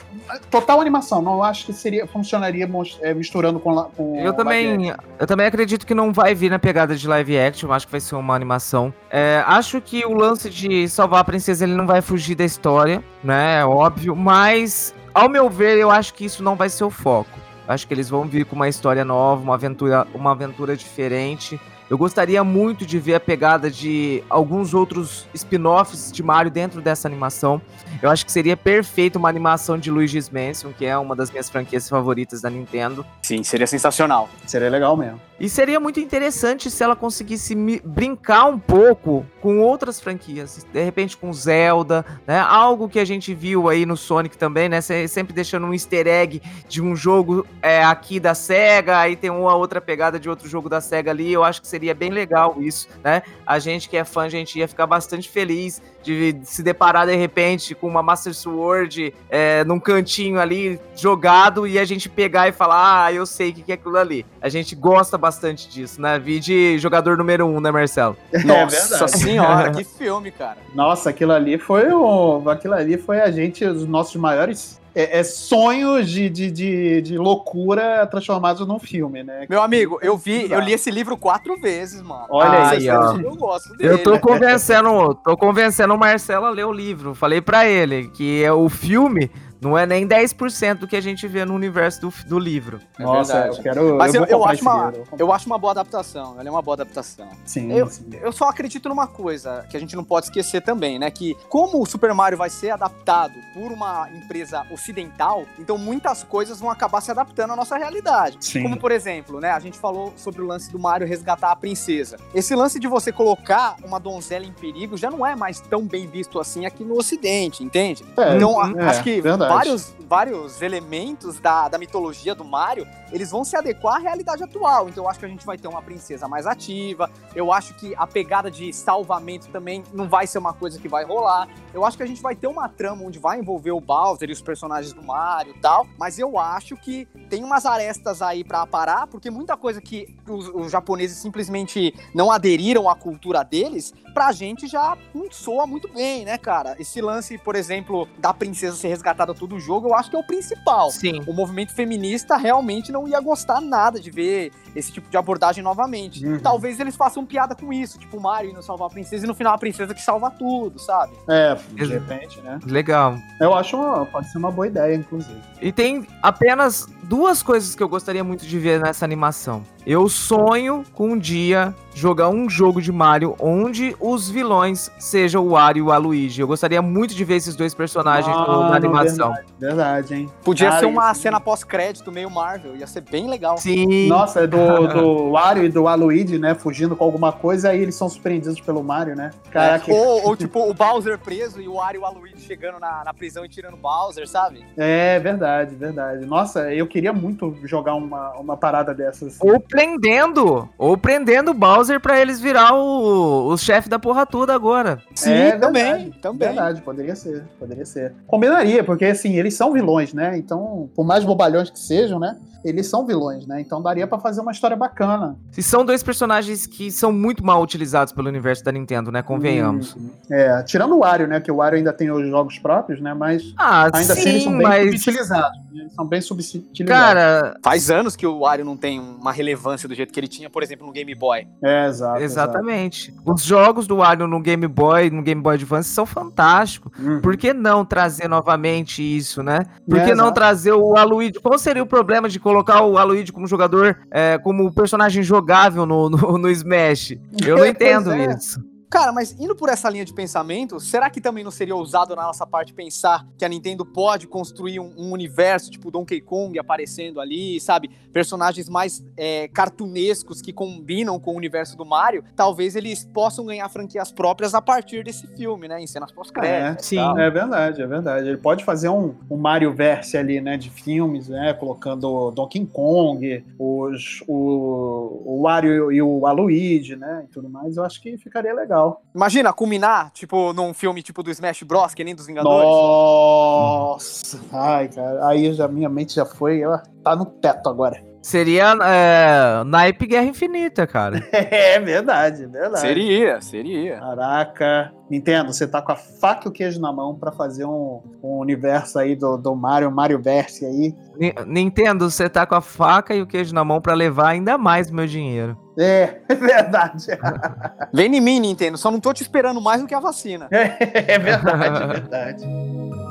total animação. Não acho que seria funcionaria é, misturando com, com eu também eu também acredito que não vai vir na pegada de live action. Acho que vai ser uma animação. É, acho que o lance de salvar a princesa ele não vai fugir da história, né? É óbvio, mas ao meu ver, eu acho que isso não vai ser o foco. Acho que eles vão vir com uma história nova, uma aventura, uma aventura diferente. Eu gostaria muito de ver a pegada de alguns outros spin-offs de Mario dentro dessa animação. Eu acho que seria perfeito uma animação de Luigi's Mansion, que é uma das minhas franquias favoritas da Nintendo. Sim, seria sensacional. Seria legal mesmo. E seria muito interessante se ela conseguisse brincar um pouco com outras franquias, de repente com Zelda, né? Algo que a gente viu aí no Sonic também, né? Sempre deixando um easter egg de um jogo é, aqui da SEGA, aí tem uma outra pegada de outro jogo da SEGA ali. Eu acho que seria bem legal isso, né? A gente que é fã, a gente ia ficar bastante feliz de se deparar de repente com uma Master Sword é, num cantinho ali jogado e a gente pegar e falar, ah, eu sei o que é aquilo ali. A gente gosta bastante disso, né? Vi de jogador número um, né, Marcelo? É Nossa senhora, que filme, cara. Nossa, aquilo ali foi o. Aquilo ali foi a gente, os nossos maiores é, é, sonhos de, de, de, de, loucura transformados num filme, né? Meu amigo, eu vi, eu li esse livro quatro vezes, mano. Olha aí, ó. Eu gosto dele. Eu tô convencendo, tô convencendo o Marcelo a ler o livro. Falei para ele que é o filme não é nem 10% do que a gente vê no universo do, do livro. É Nossa, eu quero. Mas eu, eu, eu acho uma, eu acho uma boa adaptação. Ela é uma boa adaptação. Sim eu, sim. eu só acredito numa coisa que a gente não pode esquecer também, né? Que como o Super Mario vai ser adaptado por uma empresa ocidental, então muitas coisas vão acabar se adaptando à nossa realidade. Sim. Como, por exemplo, né? A gente falou sobre o lance do Mario resgatar a princesa. Esse lance de você colocar uma donzela em perigo já não é mais tão bem visto assim aqui no Ocidente, entende? É, então, é, acho que verdade vários, vários elementos da, da mitologia do Mario, eles vão se adequar à realidade atual. Então eu acho que a gente vai ter uma princesa mais ativa. Eu acho que a pegada de salvamento também não vai ser uma coisa que vai rolar. Eu acho que a gente vai ter uma trama onde vai envolver o Bowser e os personagens do Mario e tal. Mas eu acho que tem umas arestas aí para aparar, porque muita coisa que os, os, japoneses simplesmente não aderiram à cultura deles, pra gente já não soa muito bem, né, cara? Esse lance, por exemplo, da princesa ser resgatada todo o jogo, eu acho que é o principal. Sim. O movimento feminista realmente não ia gostar nada de ver esse tipo de abordagem novamente. Uhum. Talvez eles façam piada com isso, tipo o Mario indo salvar a princesa e no final a princesa que salva tudo, sabe? É, de repente, né? Legal. Eu acho uma, pode ser uma boa ideia, inclusive. E tem apenas duas coisas que eu gostaria muito de ver nessa animação. Eu sonho com um dia jogar um jogo de Mario onde os vilões sejam o Wario e o Aluigi. Eu gostaria muito de ver esses dois personagens ah, na animação. Verdade, verdade, hein? Podia Cara, ser uma cena pós-crédito meio Marvel, ia ser bem legal. Sim. Nossa, é do, do Wario e do Aluigi, né, fugindo com alguma coisa, aí eles são surpreendidos pelo Mario, né? Caraca. É, ou, ou, tipo, o Bowser preso e o Wario e o Aluigi chegando na, na prisão e tirando o Bowser, sabe? É, verdade, verdade. Nossa, eu queria muito jogar uma, uma parada dessas. Ou prendendo, ou prendendo o Bowser pra eles virar o, o chefe da porra toda agora. Sim, é, também, verdade, também. Verdade, poderia ser, poderia ser. Combinaria, porque assim, eles são vilões, né? Então, por mais bobalhões que sejam, né? Eles são vilões, né? Então daria para fazer uma história bacana. E são dois personagens que são muito mal utilizados pelo universo da Nintendo, né? Convenhamos. Hum, é, tirando o Wario, né? Que o Wario ainda tem os jogos próprios, né? Mas ah, ainda sim, assim eles são bem mas... subutilizados. Né? Eles são bem subutilizados. Cara, faz anos que o Wario não tem uma relevância do jeito que ele tinha, por exemplo, no Game Boy. É, exato. Exatamente. Exato. Os jogos do Wario no Game Boy, no Game Boy Advance, são fantásticos. Uhum. Por que não trazer novamente isso, né? Por que é, não exato. trazer o Aluigi? Qual seria o problema de colocar o Aluigi como jogador, é, como personagem jogável no, no, no Smash? Eu não entendo é. isso. Cara, mas indo por essa linha de pensamento, será que também não seria ousado na nossa parte pensar que a Nintendo pode construir um, um universo tipo Donkey Kong aparecendo ali, sabe? Personagens mais é, cartunescos que combinam com o universo do Mario. Talvez eles possam ganhar franquias próprias a partir desse filme, né? Em cenas pós-crédito. É, sim, tal. é verdade, é verdade. Ele pode fazer um, um Mario Verse ali, né? De filmes, né? Colocando Donkey Kong, os, o, o Wario e o Aluigi, né? E tudo mais. Eu acho que ficaria legal legal. Imagina, culminar, tipo, num filme tipo do Smash Bros, que nem dos Vingadores. Nossa! Ai, cara, aí já, minha mente já foi, ó, tá no teto agora. Seria é, naipe Guerra Infinita, cara. É verdade, verdade. Seria, seria. Caraca. Nintendo, você tá com a faca e o queijo na mão pra fazer um, um universo aí do, do Mario, Mario Verse aí. Ni- Nintendo, você tá com a faca e o queijo na mão pra levar ainda mais meu dinheiro. É, é verdade. Vem em mim, Nintendo, só não tô te esperando mais do que a vacina. É verdade, é verdade.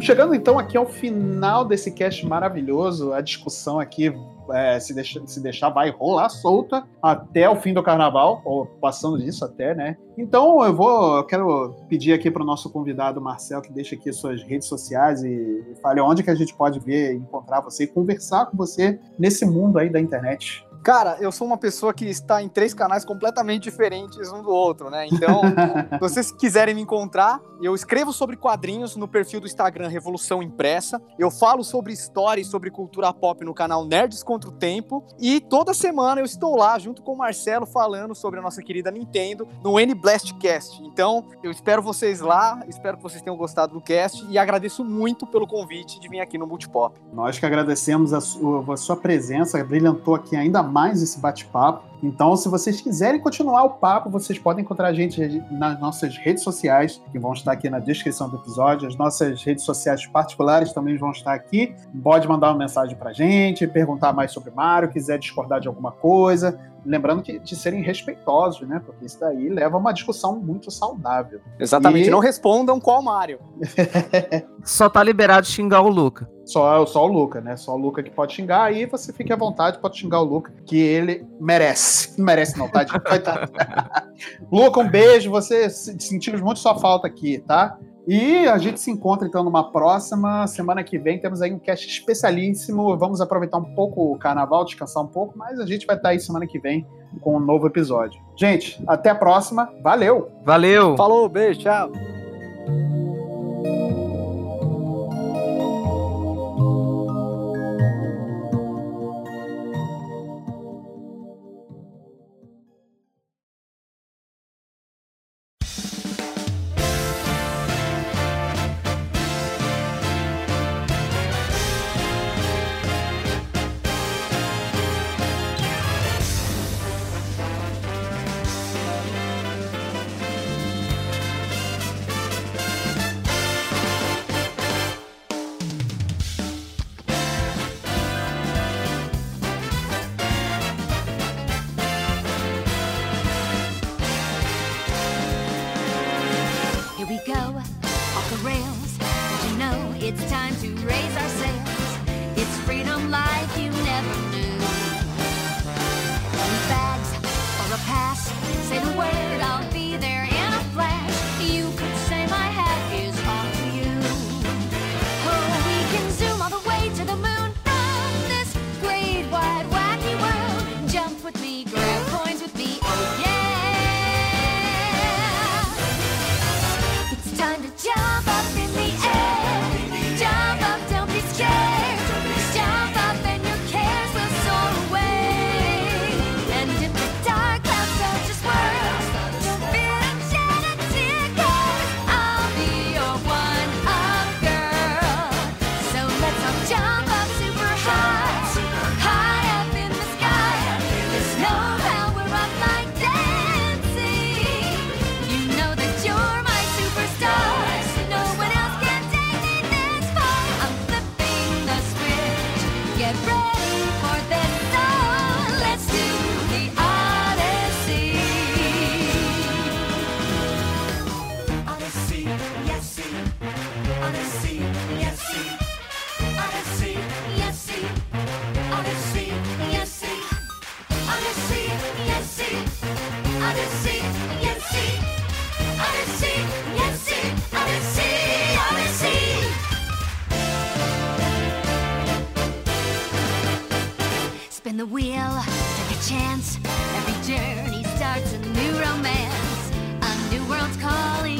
Chegando então aqui ao final desse cast maravilhoso, a discussão aqui, é, se, deixa- se deixar, vai rolar solta até o fim do carnaval, ou passando disso até, né? Então eu vou, eu quero pedir aqui para o nosso convidado Marcel que deixe aqui suas redes sociais e, e fale onde que a gente pode ver, encontrar você e conversar com você nesse mundo aí da internet. Cara, eu sou uma pessoa que está em três canais completamente diferentes um do outro, né? Então, se vocês quiserem me encontrar, eu escrevo sobre quadrinhos no perfil do Instagram Revolução Impressa. Eu falo sobre história e sobre cultura pop no canal Nerds contra o Tempo. E toda semana eu estou lá junto com o Marcelo falando sobre a nossa querida Nintendo no N Blastcast. Então, eu espero vocês lá, espero que vocês tenham gostado do cast e agradeço muito pelo convite de vir aqui no Multipop. Nós que agradecemos a sua, a sua presença, brilhantou aqui ainda mais esse bate-papo. Então, se vocês quiserem continuar o papo, vocês podem encontrar a gente nas nossas redes sociais, que vão estar aqui na descrição do episódio. As nossas redes sociais particulares também vão estar aqui. Pode mandar uma mensagem pra gente, perguntar mais sobre Mario, quiser discordar de alguma coisa. Lembrando que de serem respeitosos, né? Porque isso daí leva a uma discussão muito saudável. Exatamente, E- não respondam qual Mario. Só tá liberado xingar o Luca. Só, só o Luca, né? Só o Luca que pode xingar, aí você fique à vontade, pode xingar o Luca, que ele merece. Merece, não, tá? Coitado. Luca, um beijo. Você se- sentimos muito sua falta aqui, tá? E a gente se encontra então numa próxima semana que vem. Temos aí um cast especialíssimo. Vamos aproveitar um pouco o carnaval, descansar um pouco, mas a gente vai estar aí semana que vem com um novo episódio. Gente, até a próxima. Valeu! Valeu! Falou, beijo, tchau. Odyssey, Odyssey, Odyssey, Odyssey, Odyssey, Spin the wheel, take a chance. Every journey starts a new romance. A new world's calling.